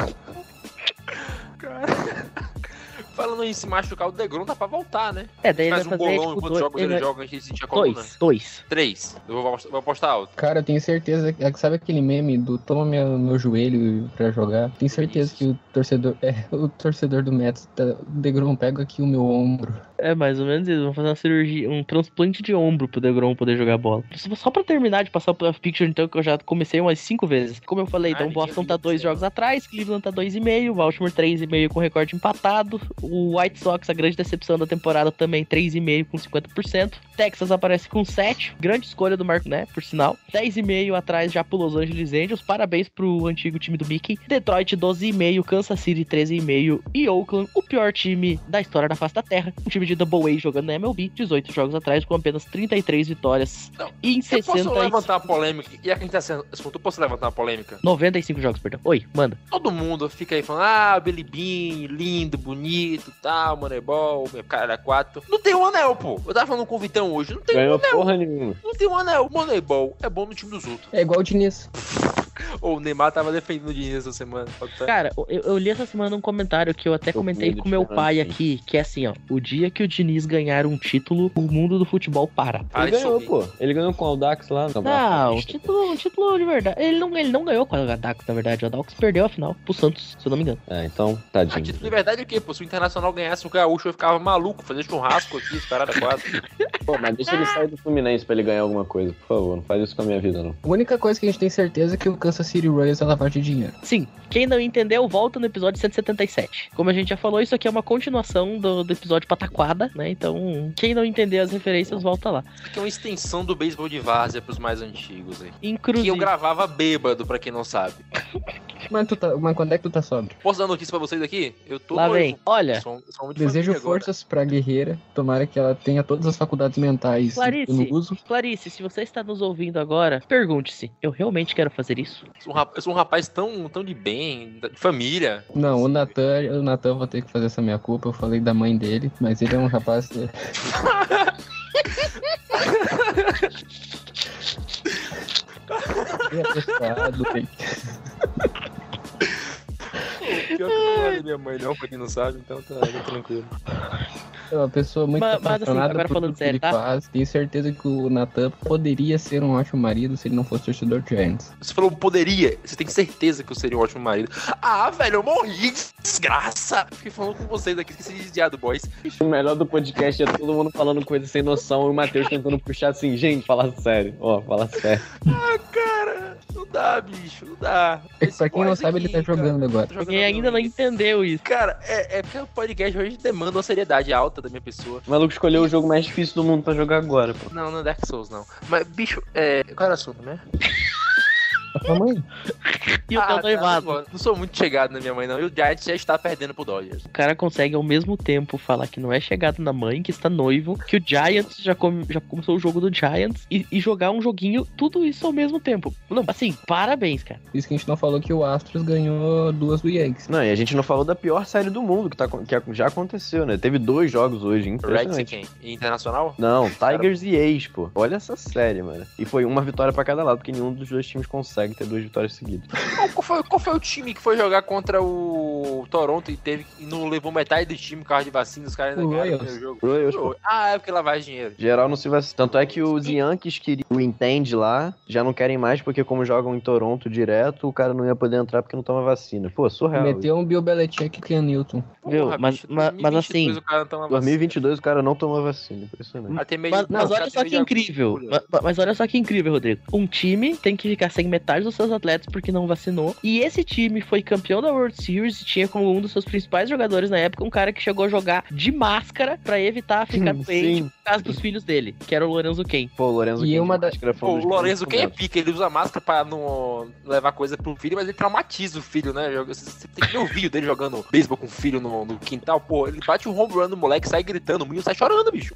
Falando em se machucar, o Degrom tá pra voltar, né? É, daí ele Faz vai um fazer bolão tipo enquanto dois, jogos ele ele joga, a gente sentir a coluna. dois, dois. Três. Eu vou, vou apostar alto. Cara, eu tenho certeza. que- Sabe aquele meme do toma meu, meu joelho pra jogar? Tenho certeza que o torcedor. É, o torcedor do Mets, tá, o Degrom pega aqui o meu ombro. É mais ou menos isso. Vão fazer uma cirurgia, um transplante de ombro pro DeGrom poder jogar bola. Só pra terminar de passar o playoff picture, então, que eu já comecei umas cinco vezes. Como eu falei, Ah, então, Boston tá dois né? jogos atrás, Cleveland tá dois e meio, Baltimore três e meio com recorde empatado, o White Sox, a grande decepção da temporada, também três e meio com 50%. Texas aparece com 7, grande escolha do Marco, né, por sinal. 10 e meio atrás já pro Los Angeles Angels, parabéns pro antigo time do Mickey. Detroit 12 e meio, Kansas City 13 e Oakland, o pior time da história da face da Terra, um time de Double A jogando na MLB, 18 jogos atrás com apenas 33 vitórias Não, e em Eu 60 posso levantar uma polêmica? E a quem tá sendo assunto, posso levantar uma polêmica? 95 jogos, perdão. Oi, manda. Todo mundo fica aí falando, ah, Billy Bean, lindo, bonito, tal, Moneyball, meu cara quatro. Não tem um anel, pô. Eu tava falando com o Vitão hoje, não tem um Ganhou anel. porra nenhuma. Não tem um anel. Moneyball é bom no time dos outros. É igual o Diniz. Ou o Neymar tava defendendo o Diniz essa semana. Cara, eu, eu li essa semana um comentário que eu até Tô comentei com meu pai Diniz. aqui, que é assim, ó. O dia que o Diniz ganhar um título, o mundo do futebol para. Ah, Ele ganhou, pô. Ele ganhou com o Aldax lá no Não, Campeonato título, título de verdade. Ele não, ele não ganhou com o Dax, na verdade. O Dax perdeu a final pro Santos, se eu não me engano. É, então, Ah, tadinho. título de verdade é o quê? Pô, se o Internacional ganhasse o Gaúcho, eu ficava maluco, fazer churrasco aqui, os caras da. Pô, mas deixa ele sair do Fluminense pra ele ganhar alguma coisa, por favor. Não faz isso com a minha vida, não. A única coisa que a gente tem certeza é que o Kansas City Royals é lavagem de dinheiro. Sim, quem não entendeu, volta no episódio 177. Como a gente já falou, isso aqui é uma continuação do, do episódio Pataquada, né? Então, quem não entender as referências, volta lá. Isso aqui é uma extensão do beisebol de várzea pros mais antigos aí. Que Inclusive, eu gravava bêbado, pra quem não sabe. Mas, tu tá, mas quando é que tu tá sóbrio? Posso dar notícia pra vocês aqui? Eu tô lá noivo. vem. Olha, Sou- sou muito Desejo família forças pra guerreira. Tomara que ela tenha todas as faculdades mentais Clarice. no uso. Clarice, se você está nos ouvindo agora, pergunte-se: eu realmente quero fazer isso? Sou um rap- Eu sou um rapaz tão, tão de bem, de família. Não, o Natan, o Natan vai ter que fazer essa minha culpa. Eu falei da mãe dele, mas ele é um rapaz. que- é apreciado, ele- Pior que não é da minha mãe, não, pra quem não sabe, então tá, tá tranquilo. É uma pessoa muito Mas- mas, assim, agora por falando tudo que sério, ele tá? faz. Tenho certeza que o Natan poderia ser um ótimo marido se ele não fosse torcedor de Giants. Você falou poderia, você tem certeza que eu seria um ótimo marido. Ah, velho, eu morri de desgraça. Fiquei falando com vocês aqui, esqueci de desviar do boys. O melhor do podcast é todo mundo falando coisa sem noção e o Matheus tentando puxar assim, gente, fala sério. Ó, fala sério. Ah, cara, não dá, bicho, não dá. Esse pra quem não sabe, ele aqui, tá cara, jogando agora. tá jogando Ninguém ainda não entendeu isso. Cara, é, é porque o podcast hoje demanda uma seriedade alta da minha pessoa. O maluco escolheu o jogo mais difícil do mundo pra jogar agora, pô. Não, não é Dark Souls, não. Mas, bicho, é. Qual era o assunto, né? A sua mãe? E o teu tá, noivado? não, não sou muito chegado na minha mãe, não. E o Giants já está perdendo pro Dodgers. O cara consegue ao mesmo tempo falar que não é chegado na mãe, que está noivo, que o Giants já, come- já começou o jogo do Giants e, e jogar um joguinho, tudo isso ao mesmo tempo. Não, assim, parabéns, cara. Isso que a gente não falou que o Astros ganhou duas do Yankees. Não, e a gente não falou da pior série do mundo que, tá, que já aconteceu, né? Teve dois jogos hoje, Reds e impressionante. quem? E Internacional? Não, Tigers e Ace, pô. Olha essa série, mano. E foi uma vitória pra cada lado, porque nenhum dos dois times consegue ter duas vitórias seguidas. Qual, foi, qual foi o time que foi jogar contra o Toronto e teve e não levou metade do time por causa de vacina? Os caras ainda O ganharam o jogo. Royals, pô. Ah, é porque lavagem de dinheiro. Geral não se vacina. Tanto é que os Yankees queriam o Entende lá, já não querem mais, porque como jogam em Toronto direto, o cara não ia poder entrar porque não toma vacina. Pô, surreal. Meteu um Bill Belichick e Ken Newton. Viu? Mas- mas- mas 2022 assim, o cara não toma 2022 o cara não tomou vacina, impressionante. Mas, mas olha só que incrível. agulha. Ma- Mas, olha só que incrível, Rodrigo. Um time tem que ficar sem metade dos seus atletas porque não vacinou. E esse time foi campeão da World Series e tinha como um dos seus principais jogadores na época um cara que chegou a jogar de máscara pra evitar ficar doente Sim. por causa dos filhos dele, que era o Lorenzo Ken. Pô, o Lorenzo E King uma da- um Pô, o Lorenzo quem é pica, ele usa máscara pra não levar coisa pro filho, mas ele traumatiza o filho, né? Você tem que ver o vídeo dele jogando beisebol com o filho no, no quintal, pô, ele bate um home run no moleque, sai gritando, o menino sai chorando, bicho.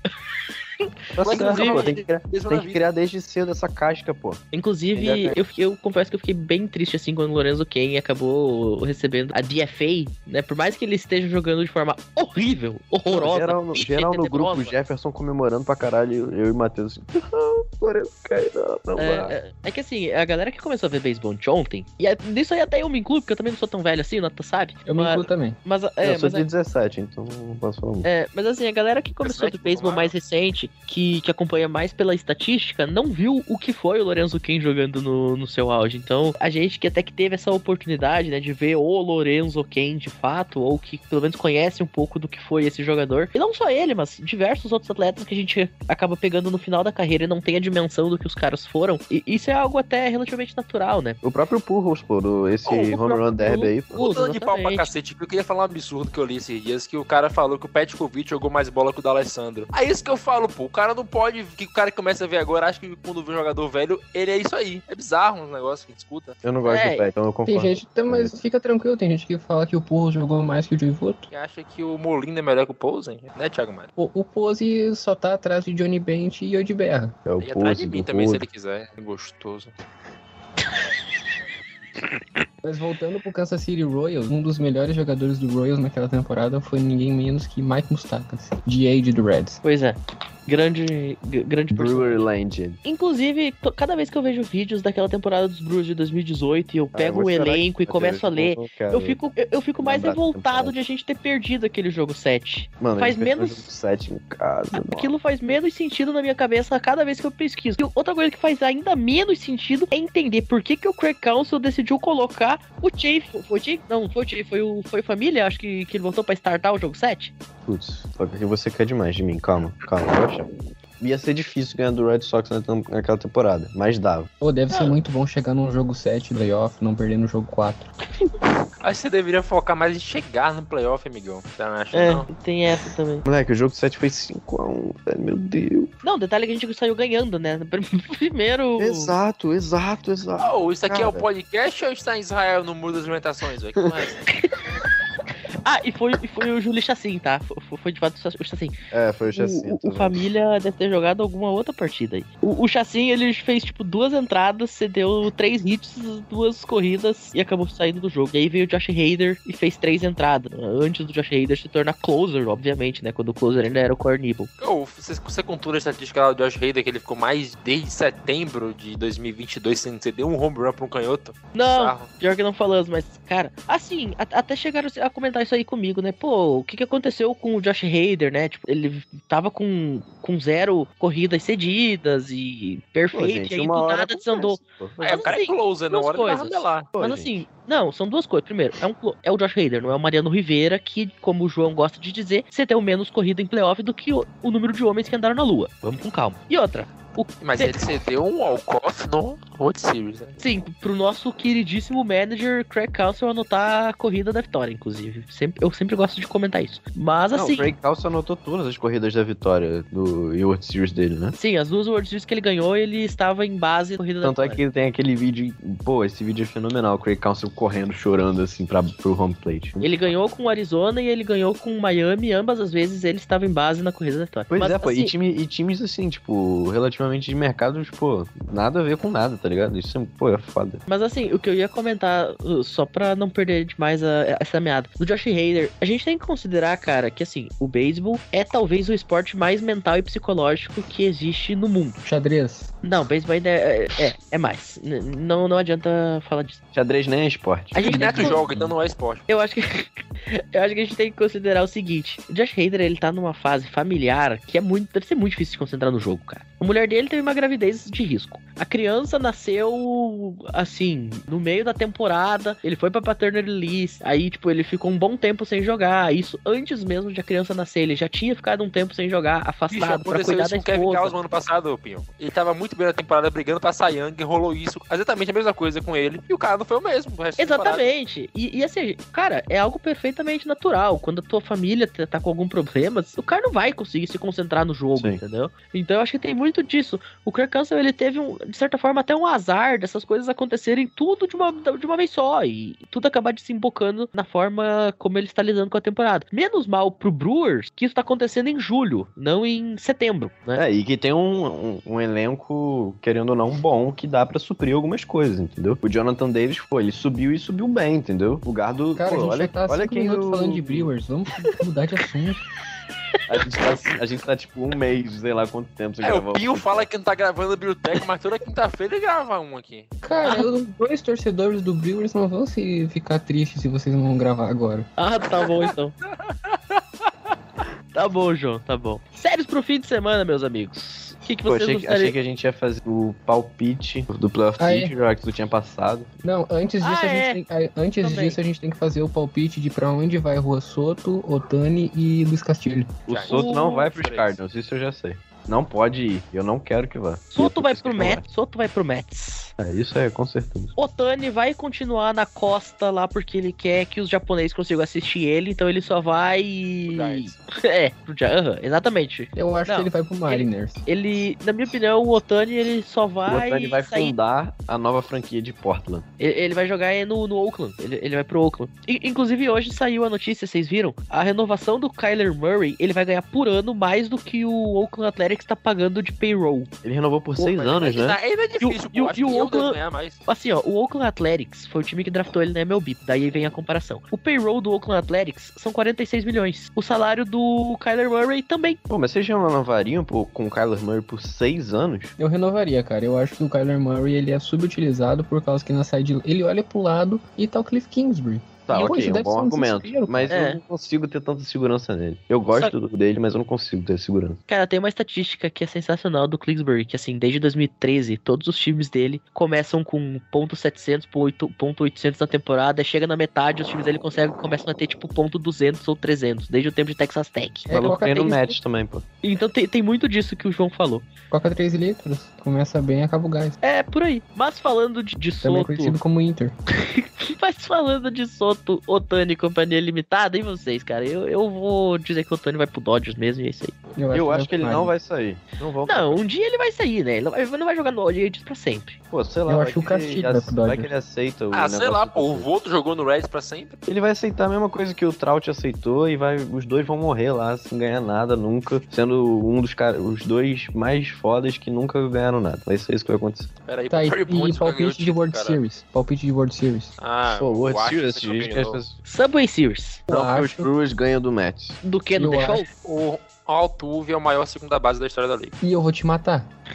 Tá certo, pô, tem que, criar, tem que criar desde cedo essa casca, pô. Inclusive, eu, eu confesso que eu fiquei bem triste assim quando o Lorenzo Ken acabou recebendo a DFA, né? Por mais que ele esteja jogando de forma horrível, horrorosa, geral, no, geral no grupo, tenebrosa. Jefferson comemorando pra caralho, eu e o Matheus assim, não, Lorenzo cai, não, não vai. É, é- é que assim, a galera que começou a ver beisebol de ontem, e é- nisso aí até eu me incluo, porque eu também não sou tão velho assim, o Nata sabe. Eu me mas, incluo também. mas, é, eu sou mas, de 17, então não posso falar muito. é, mas assim, a galera que começou do 17, beisebol mais recente, que, que acompanha mais pela estatística, não viu o que foi o Lorenzo Ken jogando no, no seu auge. Então, a gente que até que teve essa oportunidade, né, de ver o Lorenzo Ken de fato, ou que pelo menos conhece um pouco do que foi esse jogador. E não só ele, mas diversos outros atletas que a gente acaba pegando no final da carreira e não tem a dimensão do que os caras foram. E isso é algo até relativamente natural, né? O próprio Purros, pô, do, esse Oh, o home próprio run derby aí, Falando de pau pra cacete, eu queria falar um absurdo que eu li esses dias, que o cara falou que o Petkovic jogou mais bola que o D'Alessandro. É isso que eu falo, pô, o cara não pode, que o cara que começa a ver agora, acha que quando vê um jogador velho, ele é isso aí. É bizarro uns negócios que a gente escuta. Eu não gosto É, do pé, então eu Tem concordo. gente, tá, mas fica tranquilo, tem gente que fala que o Purro jogou mais que o Joey Votto. Que acha que o Molina é melhor que o Posen, né, Thiago Mário? O, o Pose só tá atrás de Johnny Bench e Odi Berra. É o E atrás de pose mim também, se Rude. ele quiser. É gostoso. Mas voltando pro Kansas City Royals, um dos melhores jogadores do Royals naquela temporada foi ninguém menos que Mike Mustakas, GA do Reds. Pois é. Grande, grande personagem. Brewer Land. Inclusive, cada vez que eu vejo vídeos daquela temporada dos Brewers de 2018 e eu Ah, eu pego vou o chorar elenco e começo a ler, eu fico, eu, eu fico mais revoltado de a gente ter perdido aquele jogo 7. Mano, faz menos- jogo sete em casa, mano. Aquilo faz menos sentido na minha cabeça a cada vez que eu pesquiso. E outra coisa que faz ainda menos sentido é entender por que, que o Craig Council decidiu colocar o Chafe. Foi o Chafe? Não, foi o Chafe, foi o foi o Família, acho que, que ele voltou pra startar o jogo 7. Putz, só que você quer demais de mim, calma, calma, poxa. ia ser difícil ganhar do Red Sox na- naquela temporada, mas dava. Pô, deve ser muito bom chegar num jogo 7 playoff, não perder no jogo 4. Acho que você deveria focar mais em chegar no playoff, amigão. Você não acha, É, não? tem essa também. Moleque, o jogo 7 foi 5x1, velho, meu Deus. Não, detalhe é que a gente saiu ganhando, né? Primeiro. Exato, exato, exato. Oh, isso aqui é o Cara. podcast ou a gente tá em Israel no Muro das Lamentações, velho? Que é? Ah, e foi, e foi o Júlio Chassin, tá? Foi, foi de fato o Chassin. É, foi o O, chassi. o, o Família deve ter jogado alguma outra partida aí. O, o Chassin, ele fez, tipo, duas entradas, cedeu três hits, duas corridas e acabou saindo do jogo. E aí veio o Josh Hader e fez três entradas. Antes do Josh Hader se tornar closer, obviamente, né? Quando o closer ainda era o Core Nibble. Ô, você, você contura a estatística lá do Josh Hader, que ele ficou mais desde setembro de 2022 sem ceder um home run pra um canhoto? Não, Sarro. pior que não falamos, mas, cara, assim, a- até chegaram a comentar isso aí comigo, né? Pô, o que, que aconteceu com o Josh Hader, né? Tipo, ele tava com, com zero corridas cedidas e perfeito, e aí do nada desandou. É, o cara é assim, closer, na duas hora de coisas. ramelar. Mas assim, não, são duas coisas. Primeiro, é, um, é o Josh Hader, não é o Mariano Rivera, que, como o João gosta de dizer, você tem menos corrida em playoff do que o, o número de homens que andaram na Lua. Vamos com calma. E outra, o, Mas ele cedeu um walk-off no World Series, né? Sim, pro nosso queridíssimo manager Craig Council anotar a corrida da vitória, inclusive. Sempre, eu sempre gosto de comentar isso. Mas Não, assim. o Craig Carlson anotou todas as corridas da vitória do World Series dele, né? Sim, as duas World Series que ele ganhou, ele estava em base da corrida da Tanto é vitória. que tem aquele vídeo. Pô, esse vídeo é fenomenal. O Craig Council correndo, chorando assim pra, pro home plate. Ele ganhou com o Arizona e ele ganhou com o Miami, ambas as vezes ele estava em base na corrida da vitória. Pois Mas, é, pô. assim, E, time, e times assim, tipo, relativamente de mercado, tipo, nada a ver com nada, tá ligado? Isso é, pô, é foda. Mas assim, o que eu ia comentar, uh, só pra não perder demais a- essa meada, do Josh Hader, a gente tem que considerar, cara, que assim, o beisebol é talvez o esporte mais mental e psicológico que existe no mundo. Xadrez. Não, beisebol ainda é, é, é mais. N- não, não adianta falar disso. Xadrez nem é esporte. A gente Neto que- joga, então não é esporte. Eu acho que. eu acho que a gente tem que considerar o seguinte: o Josh Hader, ele tá numa fase familiar que é muito. Deve ser muito difícil de concentrar no jogo, cara. A mulher dele teve uma gravidez de risco. A criança nasceu, assim, no meio da temporada. Ele foi pra paternity leave. Aí, tipo, ele ficou um bom tempo sem jogar. Isso antes mesmo de a criança nascer. Ele já tinha ficado um tempo sem jogar, Bicho, afastado, pra aconteceu cuidar isso da com o Kevin esposa. Gausman ano passado, Pinho. Ele tava muito bem na temporada brigando pra Sayang, rolou isso, exatamente a mesma coisa com ele, e o cara não foi o mesmo. o. Exatamente. E, e assim, cara, é algo perfeitamente natural. Quando a tua família tá tá com algum problema, o cara não vai conseguir se concentrar no jogo, Sim. entendeu? Então eu acho que tem muito disso. O Kirk Cousins, ele teve, um, de certa forma, até um azar dessas coisas acontecerem tudo de uma, de uma vez só. E tudo acabar desembocando na forma como ele está lidando com a temporada. Menos mal pro Brewers que isso tá acontecendo em julho, não em setembro, né? É, e que tem um, um, um elenco, querendo ou não, bom, que dá pra suprir algumas coisas, entendeu? O Jonathan Davis, pô, ele subiu e subiu bem, entendeu? O Gardo, Cara, pô, a gente olha, já tá olha cinco quem falando de Brewers. Vamos mudar de assunto. A gente, tá, a gente tá tipo um mês, sei lá quanto tempo sem É, o gravar. Pinho fala que não tá gravando o Biotech, mas toda quinta-feira ele grava um aqui. Cara, os dois torcedores do Brewers não vão se ficar tristes se vocês não vão gravar agora. Ah, tá bom então. tá bom, João, tá bom. Séries pro fim de semana, meus amigos. O que, que Pô, vocês achei, que- gostariam? achei que a gente ia fazer o palpite do Playoff Ah? Picture, que tu tinha passado. Não, antes disso, Ah, a, gente é. tem, a- antes Também. disso a gente tem que fazer o palpite de pra onde vai Rua Soto, Otani e Luiz Castilho. O Soto não vai pros. Cardinals, isso eu já sei. Não pode ir, eu não quero que vá. Soto vai pro Mets, Soto vai pro Mets. É, isso é, com certeza. Otani vai continuar na costa lá porque ele quer que os japoneses consigam assistir ele, então ele só vai. O. É, pro aham, exatamente. Eu acho Não, que ele vai pro Mariners. Ele, na minha opinião, o Otani ele só O vai. Otani vai sair fundar a nova franquia de Portland. Ele, ele vai jogar é no, no Oakland. Ele, ele vai pro Oakland. I- inclusive, hoje saiu a notícia, vocês viram? A renovação do Kyler Murray, ele vai ganhar por ano mais do que o Oakland Athletics tá pagando de payroll. Ele renovou por seis Mas anos, né? Ainda é difícil, E o- pô. E o Oakland- ganhar mais. Assim, ó, o Oakland Athletics foi o time que draftou ele na MLB. Daí vem a comparação. O payroll do Oakland Athletics são 46 milhões. O salário do Kyler Murray também. Pô, mas vocês já renovariam pô, com o Kyler Murray por seis anos? Eu renovaria, cara. Eu acho que o Kyler Murray ele é subutilizado por causa que na side ele olha pro lado e tá o Cliff Kingsbury. Tá, E ok, hoje é um bom um argumento. Mas cara. eu não consigo ter tanta segurança nele. Eu gosto do- dele, mas eu não consigo ter segurança. Cara, tem uma estatística que é sensacional do Kingsbury, que assim, desde 2013, todos os times dele começam com ponto .700, ponto 800 na temporada, chega na metade, os times dele conseguem, começam a ter tipo ponto .200 ou 300, desde o tempo de Texas Tech. É, Falou coloca bem no match também, pô. Então tem, tem muito disso que o João falou. Coca 3 litros. Começa bem e acaba o gás. É, por aí. Mas falando de, de Também Soto, conhecido como Inter. mas falando de Soto, Otani companhia limitada, e vocês, cara? Eu, eu vou dizer que o Otani vai pro Dodgers mesmo, e é isso aí. Eu acho que ele não vai. sair. Não vou. Não, um dia ele vai sair, né? Ele não vai, não vai jogar no Dodgers pra sempre. Pô, sei lá. Eu acho que o ele Castilho vai pro Dodgers. Vai que ele aceita o Ah, sei lá, pô. O. Voto jogou no Reds pra sempre. Ele vai aceitar a mesma coisa que o Trout aceitou e vai, os dois vão morrer lá sem ganhar nada nunca, sendo um dos caras, os dois mais fodas que nunca ganharam nada. Vai ser isso que vai acontecer. Pera aí, Tá, e, e palpite de World cara. Series. Palpite de World Series. Ah, Pô, World Series, Pessoas- Subway Series. Eu Não, Brewers ganham do Mets. Do que Eu The Show? O Altuve é o maior segunda base da história da liga. E eu vou te matar.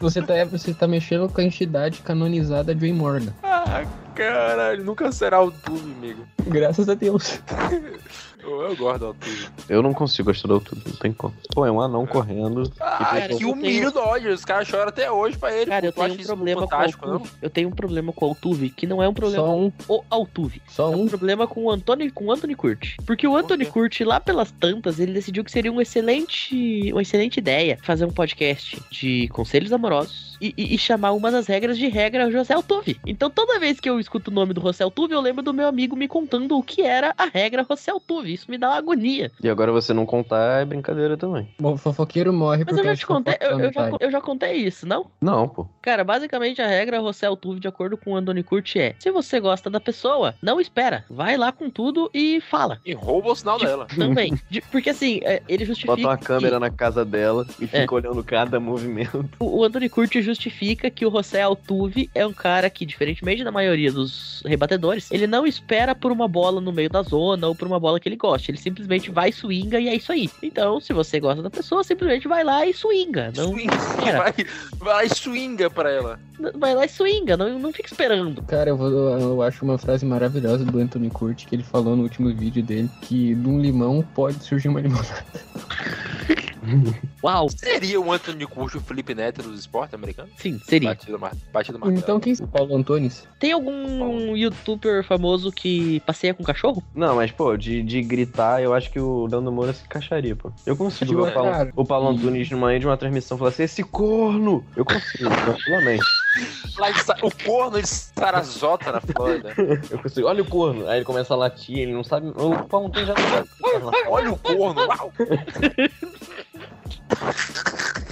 Você tá, você tá mexendo com a entidade canonizada de Joey Morgan. Ah, caralho, nunca será Altuve, amigo. Graças a Deus. Eu, eu gosto do Altuve. Eu não consigo gostar do Altuve, não tem como. Pô, é um anão correndo. Ah, cara, que eu humilha o Dodgers. Os caras choram até hoje pra ele. Cara, eu tenho um problema com o. Eu tenho um problema com o Altuve, que não é um problema Só um. com o Altuve. Só É um um. problema com o Anthony, com o Anthony Curti. Porque o Anthony quê? Curti, lá pelas tantas, ele decidiu que seria um excelente, uma excelente ideia fazer um podcast de conselhos amorosos e, e- e chamar uma das regras de regra José Altuve. Então toda vez que eu escuto o nome do José Altuve, eu lembro do meu amigo me contando o que era a regra José Altuve. Isso me dá uma agonia. E agora você não contar é brincadeira também. O fofoqueiro morre Mas porque eu já te que contei, eu, eu já, eu já contei isso, não? Não, pô. Cara, basicamente a regra José Altuve, de acordo com o Anthony Curti, é: se você gosta da pessoa, não espera. Vai lá com tudo e fala. E rouba o sinal Tipo, dela. Também. De- porque assim, é, ele justifica. Bota uma câmera na casa dela e É. fica olhando cada movimento. O o Anthony Curti justifica que o José Altuve é um cara que, diferentemente da maioria dos rebatedores, ele não espera por uma bola no meio da zona ou por uma bola que ele goste. Ele simplesmente vai swinga e é isso aí. Então, se você gosta da pessoa, simplesmente vai lá e swinga. Não, Swinga. Vai, vai lá e swinga pra ela. vai lá e swinga, não, não fica esperando. Cara, eu, vou- eu- eu acho uma frase maravilhosa do Anthony Curti que ele falou no último vídeo dele que de um limão pode surgir uma limonada. Uau, Seria o Anthony Curti o Felipe Neto dos esportes americanos? sim, seria. Batido, mar... Batido martelo. Então quem? O Paulo Antunes? Tem algum youtuber famoso que passeia com cachorro? Não, mas, pô, de, de gritar, eu acho que o Dando Moura se encaixaria, pô. Eu consigo ver o Paulo, Cara, o Paulo Antunes numa de uma transmissão falar assim, esse corno! Eu consigo, tranquilamente. O corno de Sarasota na Flórida. Eu consigo. Olha o corno. Aí ele começa a latir, ele não sabe. O Paulo Antunes já não sabe. Olha o corno. Uau.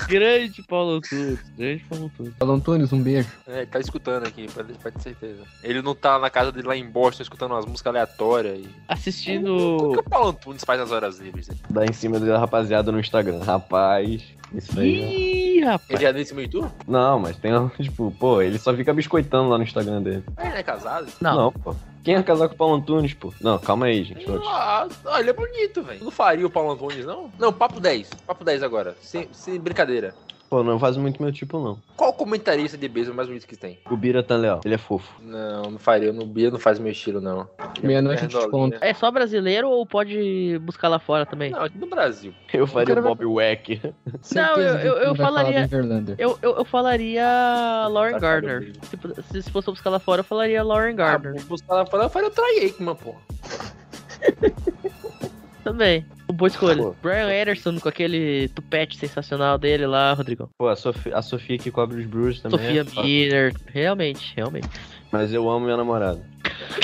Grande Paulo Antunes, grande Paulo Antunes. Paulo Antunes, um beijo. É, ele tá escutando aqui, pode, pode ter certeza. Ele não tá na casa dele lá em Boston escutando umas músicas aleatórias. E... O que, Assistindo. que o Paulo Antunes faz nas horas livres? né? Dá em cima da rapaziada no Instagram. Rapaz, isso aí. Ih, rapaz. Ele já deu esse meio tour? Não, mas tem, tipo, pô, ele só fica biscoitando lá no Instagram dele. Ah, ele é casado? Não. pô. Quem é casar com o Paulo Antunes, pô? Não, calma aí, gente. Ah, ah, ele é bonito, velho. Não faria o Paulo Antunes, não? Não, papo 10. Papo 10 agora. Sem, sem brincadeira. Pô, não faz muito meu tipo, não. Qual comentarista de beisebol mais bonito que tem? O Bira tá leal, ele é fofo. Não, não faria. No Bia não faz meu estilo, não. Meia-noite eu te conto. É só brasileiro ou pode buscar lá fora também? Não, aqui no Brasil. Eu faria o Bob Wack. Eu- que eu- eu falar falaria-. Eu, eu, eu falaria Lauren Gardner. Tipo, se, se fosse buscar lá fora, eu falaria Lauren Ah, Gardner. vou buscar lá fora, eu faria o Troy Aikman, pô. Também. Boa escolha. Pô. Brian Ederson com aquele tupete sensacional dele lá, Rodrigão. Pô, a Sofia, a Sofia que cobre os Brewers também. Sofia é. Miller. Realmente, realmente. Mas eu amo minha namorada.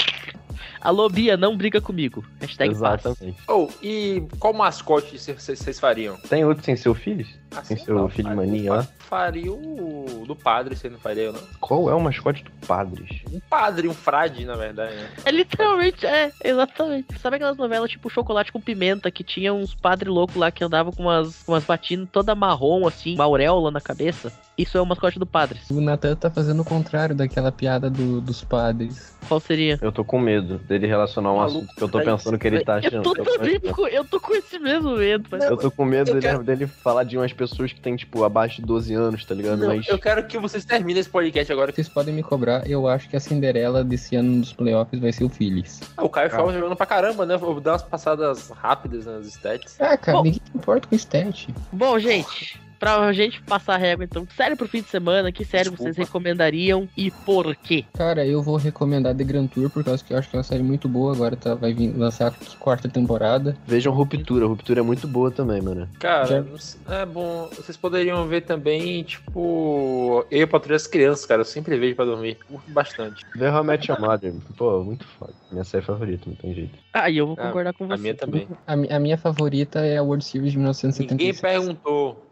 Alô, Bia, não briga comigo. Hashtag paz. Exatamente. Oh, e qual mascote vocês fariam? Tem outro sem seu filho? Ah, Tem seu lá, filho mania lá? Faria o do padre, você não faria, não? Qual é o mascote do Padres? Um padre, um frade, na verdade, né? É literalmente, é, exatamente. Sabe aquelas novelas tipo Chocolate com Pimenta, que tinha uns padre louco lá que andavam com umas, com umas batinas toda marrom, assim, uma auréola na cabeça? Isso é o mascote do Padres. O Natan tá fazendo o contrário daquela piada do- dos padres. Qual seria? Eu tô com medo dele relacionar um Maluco, assunto que eu tô é pensando que ele tá Eu achando. tô, Eu tô- também com- eu tô com esse mesmo medo. mas- Eu tô com medo Eu dele, quero- dele falar de umas pessoas que têm, tipo, abaixo de 12 anos, tá ligado? Não, Mas. Eu quero que vocês terminem esse podcast agora. Vocês podem me cobrar, eu acho que a Cinderela desse ano dos playoffs vai ser o Phillies. Ah, o Caio Fábio jogando pra caramba, né? Vou dar umas passadas rápidas nas stats. Ah, cara, Bom. ninguém importa com stat. Bom, gente, pra gente passar a régua, então, série pro fim de semana, que série vocês Desculpa. recomendariam e por quê? Cara, eu vou recomendar The Grand Tour, por causa que eu acho que é uma série muito boa. Agora tá, vai vir lançar a quarta temporada. Vejam Ruptura. Ruptura é muito boa também, mano. Cara, Já- é bom. Vocês poderiam ver também, tipo, eu pra as crianças, cara. Eu sempre vejo pra dormir. Curto bastante. Vê How I Met Your Mother. Pô, muito foda. Minha série favorita, não tem jeito. Ah, e eu vou Ah, concordar com você. A minha também. A, a minha favorita é a World Series de Ninguém 1976. perguntou.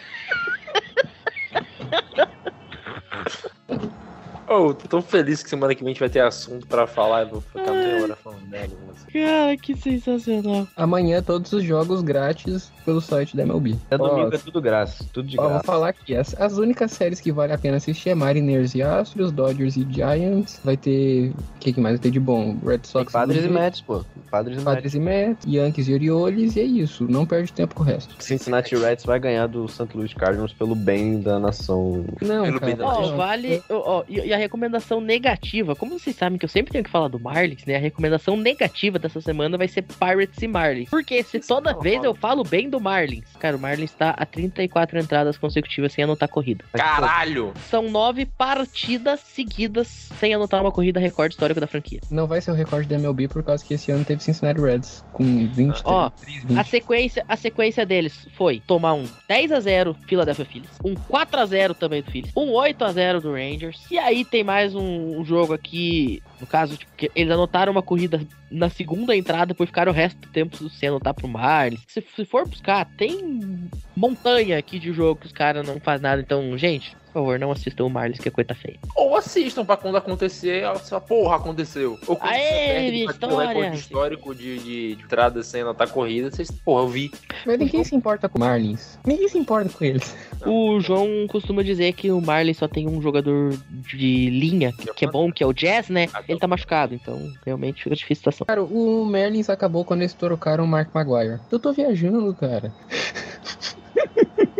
Oh, tô tão feliz que semana que vem a gente vai ter assunto pra falar. Eu vou ficar meia hora falando merda com você. Cara, que sensacional. Amanhã todos os jogos grátis pelo site da MLB. Até domingo é tudo graça. Tudo de Ó, vou graça. falar aqui, as, as únicas séries que vale a pena assistir é Mariners e Astros, Dodgers e Giants. Vai ter. O que, que mais vai ter de bom? Red Sox Padres e Blue Jays, Mets, pô. Padres e Mets. Padres e Mets, Yankees e Orioles, e é isso. Não perde tempo com o resto. Cincinnati Reds vai ganhar do St. Louis Cardinals pelo bem da nação. Não, Pelo bem cara. da Ó, não. vale. ó, ó, e, e a recomendação negativa, como vocês sabem que eu sempre tenho que falar do Marlins, né? A recomendação negativa dessa semana vai ser Pirates e Marlins. Porque se toda vez eu falo bem do Marlins, cara, o Marlins tá a 34 entradas consecutivas sem anotar corrida. Caralho! São nove partidas seguidas sem anotar uma corrida recorde histórico da franquia. Não vai ser o recorde da MLB por causa que esse ano teve Cincinnati Reds com 23, Ó, 20. A sequência, a sequência deles foi tomar um 10 a 0 Philadelphia Phillies, um 4 a 0 também do Phillies, um 8 a 0 do Rangers. E aí tem mais um, jogo aqui, no caso, tipo, eles anotaram uma corrida na segunda entrada, depois ficaram o resto do tempo sem anotar pro Marlins. Se, se for buscar, tem montanha aqui de jogo que os caras não fazem nada. Então, gente, por favor, não assistam o Marlins, que é coisa feia. Ou assistam pra quando acontecer, essa porra aconteceu. Ou quando Aê, você perde um recorde histórico de, de, de entrada sem anotar corrida, vocês, porra, eu vi. Mas ninguém se importa com o Marlins. Ninguém se importa com eles. O João costuma dizer que o Marlins só tem um jogador de linha, que, que é bom, que é o Jazz, né? Ele tá machucado, então realmente fica difícil a situação. Cara, o Marlins acabou quando eles trocaram o Mark Maguire. Eu tô viajando, cara.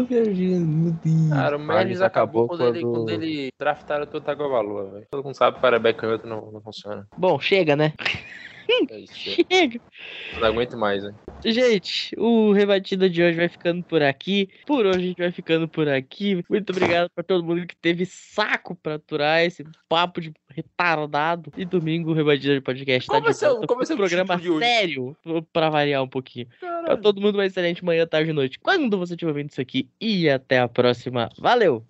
tô viajando, meu Deus. Cara, o Marlins acabou, acabou quando, ele, quando- quando ele draftaram todo o Tagovailoa, velho. Todo mundo sabe que o canhoto não, não funciona. Bom, chega, né? É chega. Não aguento mais, né? Gente, o Rebatida de hoje vai ficando por aqui. Por hoje a gente vai ficando por aqui. Muito obrigado pra todo mundo que teve saco pra aturar esse papo de retardado. E domingo o Rebatida de Podcast tá de o- volta um o programa de hoje? sério, pra variar um pouquinho. Pra Caralho. todo mundo uma excelente manhã, tarde e noite. Quando você estiver ouvindo isso aqui. E até a próxima. Valeu!